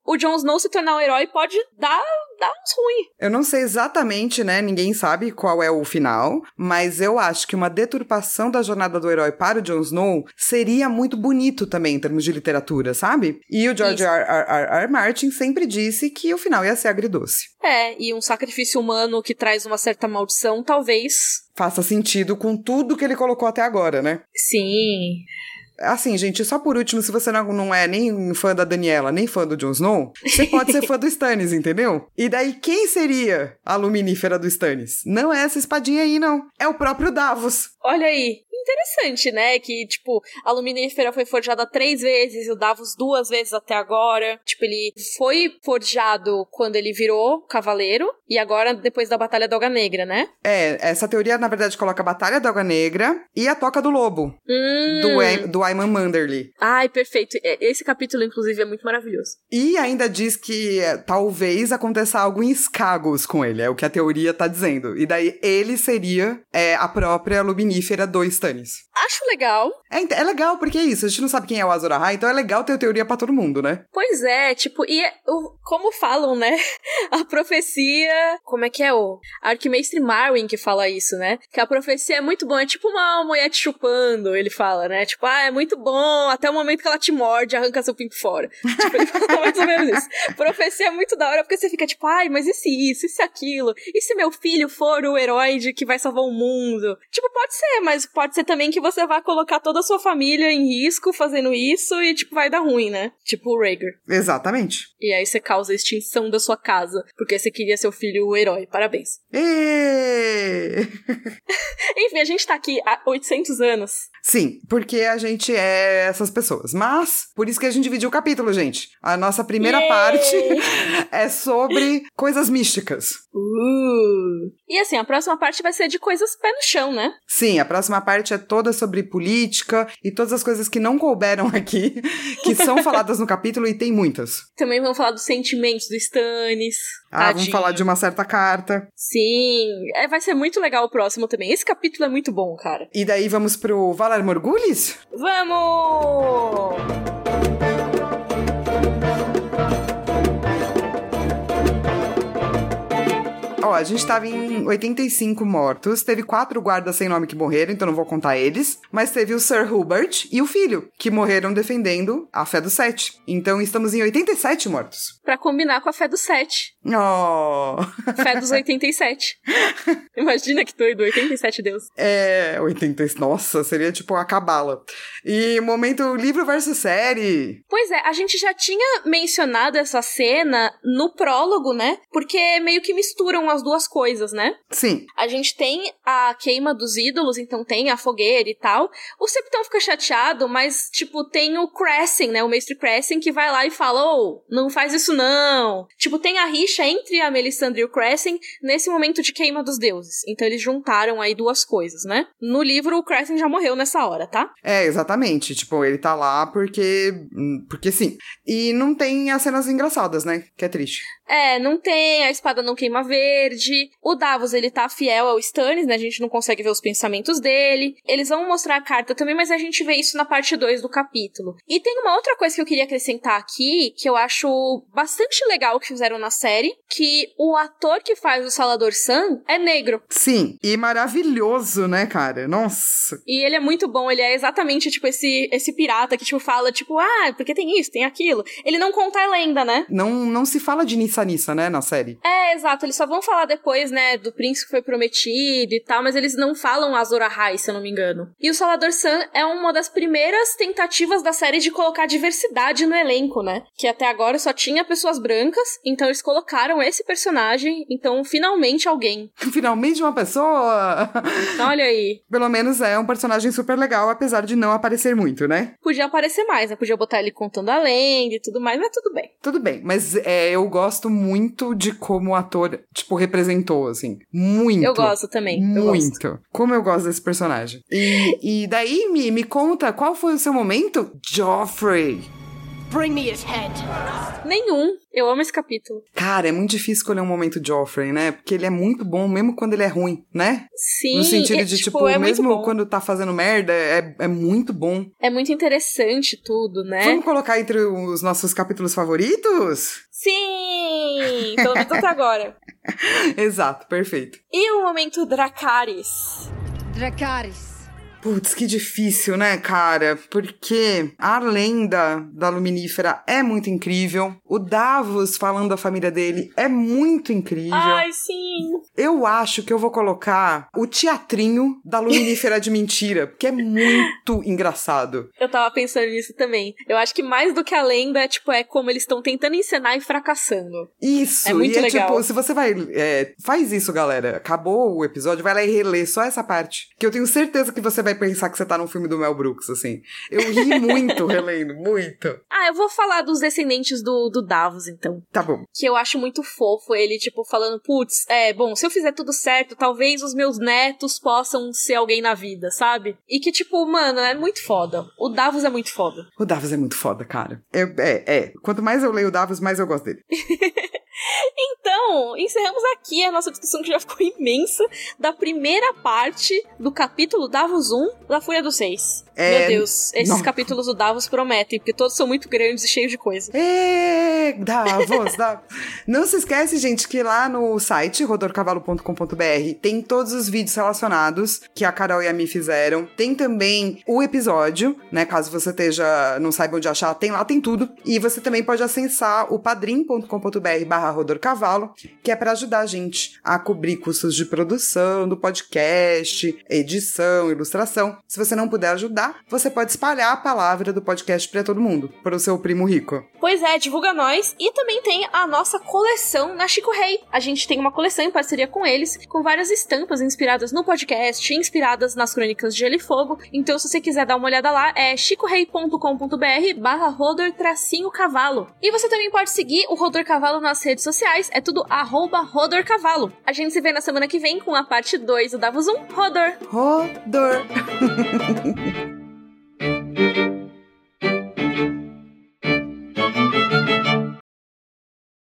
o Jon Snow se tornar um herói pode dar, dar uns ruins. Eu não sei exatamente, né? Ninguém sabe qual é o final, mas eu acho que uma deturpação da jornada do herói para o Jon Snow seria muito bonito também em termos de literatura, sabe? E o George R. R. R. R. Martin sempre disse que o final ia ser agridoce. É, e um sacrifício humano que traz uma certa maldição, talvez. Faça sentido com tudo que ele colocou até agora, né? Sim. Assim, gente, só por último, se você não, não é nem fã da Daniela, nem fã do Jon Snow, você pode ser fã do Stannis, entendeu? E daí, quem seria a luminífera do Stannis? Não é essa espadinha aí, não. É o próprio Davos. Olha aí, interessante, né? Que, tipo, a Luminífera foi forjada três vezes e o Davos duas vezes até agora. Tipo, ele foi forjado quando ele virou cavaleiro e agora depois da Batalha da Alga Negra, né? É, essa teoria, na verdade, coloca a Batalha da Alga Negra e a Toca do Lobo. Hum. Do, do Ayman Manderly. Ai, perfeito. Esse capítulo, inclusive, é muito maravilhoso. E ainda diz que é, talvez aconteça algo em Skagos com ele, é o que a teoria tá dizendo. E daí ele seria é, a própria Luminífera do Stannis. Acho legal. É, é legal, porque é isso, a gente não sabe quem é o Azor Ahai, então é legal ter teoria para todo mundo, né? Pois é, tipo, e é, o, como falam, né? A profecia. Como é que é o Arquimestre Marwin que fala isso, né? Que a profecia é muito boa, é tipo uma mulher te chupando, ele fala, né? Tipo, ah, é muito bom, até o momento que ela te morde, arranca seu pinto fora. tipo, ele fala mais ou menos isso. Profecia é muito da hora, porque você fica tipo, ai, mas e se isso, e se aquilo? E se meu filho for o herói de que vai salvar o mundo? Tipo, pode ser, mas pode ser também que você vá colocar toda a sua família em risco fazendo isso e, tipo, vai dar ruim, né? Tipo o Rhaegar. Exatamente. E aí você causa a extinção da sua casa, porque você queria seu filho o herói. Parabéns. E... Enfim, a gente tá aqui há 800 anos. Sim, porque a gente é essas pessoas. Mas, por isso que a gente dividiu o capítulo, gente. A nossa primeira Yay! parte é sobre coisas místicas. Uh. E assim, a próxima parte vai ser de coisas pé no chão, né? Sim, a próxima parte é toda sobre política e todas as coisas que não couberam aqui, que são faladas no capítulo e tem muitas. Também vamos falar dos sentimentos do Stannis. Ah, Tadinho. vamos falar de uma certa carta. Sim, é, vai ser muito legal o próximo também. Esse capítulo é muito bom, cara. E daí vamos pro Valar Morgulis? Vamos! Ó, a gente tava em 85 mortos. Teve quatro guardas sem nome que morreram, então não vou contar eles. Mas teve o Sir Hubert e o filho, que morreram defendendo a fé do Sete. Então estamos em 87 mortos. Pra combinar com a fé do Sete. Oh! Fé dos 87. Imagina que doido, 87 deus. É, 80. Nossa, seria tipo a cabala. E momento livro versus série. Pois é, a gente já tinha mencionado essa cena no prólogo, né? Porque meio que misturam as duas coisas, né? Sim. A gente tem a queima dos ídolos, então tem a fogueira e tal. O Septão fica chateado, mas, tipo, tem o Cressing, né? O mestre Cressing que vai lá e fala: Ô, oh, não faz isso não. Tipo, tem a rixa entre a Melisandre e o Cressing nesse momento de queima dos deuses. Então eles juntaram aí duas coisas, né? No livro, o Cressing já morreu nessa hora, tá? É, exatamente. Tipo, ele tá lá porque. Porque sim. E não tem as cenas engraçadas, né? Que é triste. É, não tem, a espada não queima verde. O Davos, ele tá fiel ao Stannis, né? A gente não consegue ver os pensamentos dele. Eles vão mostrar a carta também, mas a gente vê isso na parte 2 do capítulo. E tem uma outra coisa que eu queria acrescentar aqui, que eu acho bastante legal que fizeram na série, que o ator que faz o Salador Sam é negro. Sim, e maravilhoso, né, cara? Nossa. E ele é muito bom, ele é exatamente, tipo, esse, esse pirata que, tipo, fala, tipo, ah, porque tem isso, tem aquilo. Ele não conta a lenda, né? Não, não se fala de Nissa Nissa, né, na série. É, exato, eles só vão falar depois, né, do príncipe que foi prometido e tal, mas eles não falam Azor Ahai, se eu não me engano. E o Salador Sam é uma das primeiras tentativas da série de colocar diversidade no elenco, né? Que até agora só tinha pessoas brancas, então eles colocaram esse personagem, então finalmente alguém. Finalmente uma pessoa! Olha aí. Pelo menos é um personagem super legal, apesar de não aparecer muito, né? Podia aparecer mais, né? Podia botar ele contando a lenda e tudo mais, mas tudo bem. Tudo bem, mas é, eu gosto muito de como o ator, tipo, representou, assim. Muito. Eu gosto também. Muito. Eu gosto. Como eu gosto desse personagem. E, e daí, me, me conta, qual foi o seu momento? Joffrey. Bring me his head. Nenhum. Eu amo esse capítulo. Cara, é muito difícil escolher um momento Joffrey, né? Porque ele é muito bom, mesmo quando ele é ruim, né? Sim. No sentido é, de, tipo, tipo, é mesmo quando tá fazendo merda, é, é muito bom. É muito interessante tudo, né? Vamos colocar entre os nossos capítulos favoritos? Sim! Pelo menos até agora. Exato, perfeito. E o momento Dracarys? Dracarys. Putz, que difícil, né, cara? Porque a lenda da Luminífera é muito incrível. O Davos falando da família dele é muito incrível. Ai, sim! Eu acho que eu vou colocar o teatrinho da Luminífera de mentira, porque é muito engraçado. Eu tava pensando nisso também. Eu acho que mais do que a lenda, tipo, é como eles estão tentando encenar e fracassando. Isso, É muito e é legal. tipo, se você vai. é, faz isso, galera. Acabou o episódio, vai lá e relê só essa parte. Que eu tenho certeza que você vai pensar que você tá num filme do Mel Brooks, assim. Eu ri muito relendo, muito. Ah, eu vou falar dos descendentes do, do Davos, então. Tá bom. Que eu acho muito fofo. Ele, tipo, falando, putz, é, bom, se eu fizer tudo certo, talvez os meus netos possam ser alguém na vida, sabe? E que, tipo, mano, é muito foda. O Davos é muito foda. O Davos é muito foda, cara. Eu- é, é. Quanto mais eu leio o Davos, mais eu gosto dele. Então, encerramos aqui a nossa discussão que já ficou imensa da primeira parte do capítulo Davos 1 da Fúria dos Seis. É, Meu Deus, esses não. capítulos do Davos prometem, porque todos são muito grandes e cheios de coisa. É, Davos, Davos. Não se esquece, gente, que lá no site rodorcavalo.com.br tem todos os vídeos relacionados que a Carol e a Mi fizeram. Tem também o episódio, né? Caso você esteja, não saiba onde achar, tem lá, tem tudo. E você também pode acessar o padrim.com.br barra rodorcavalo, que é para ajudar a gente a cobrir custos de produção do podcast, edição, ilustração. Se você não puder ajudar, você pode espalhar a palavra do podcast para todo mundo, para o seu primo rico. Pois é, divulga nós. E também tem a nossa coleção na Chico Rei. A gente tem uma coleção em parceria com eles, com várias estampas inspiradas no podcast, inspiradas nas crônicas de Gelo e Fogo. Então, se você quiser dar uma olhada lá, é chicorei.com.br barra rodor tracinho cavalo. E você também pode seguir o Rodor Cavalo nas redes sociais, é tudo arroba Rodor Cavalo. A gente se vê na semana que vem com a parte 2 do Davos 1. Rodor! Rodor!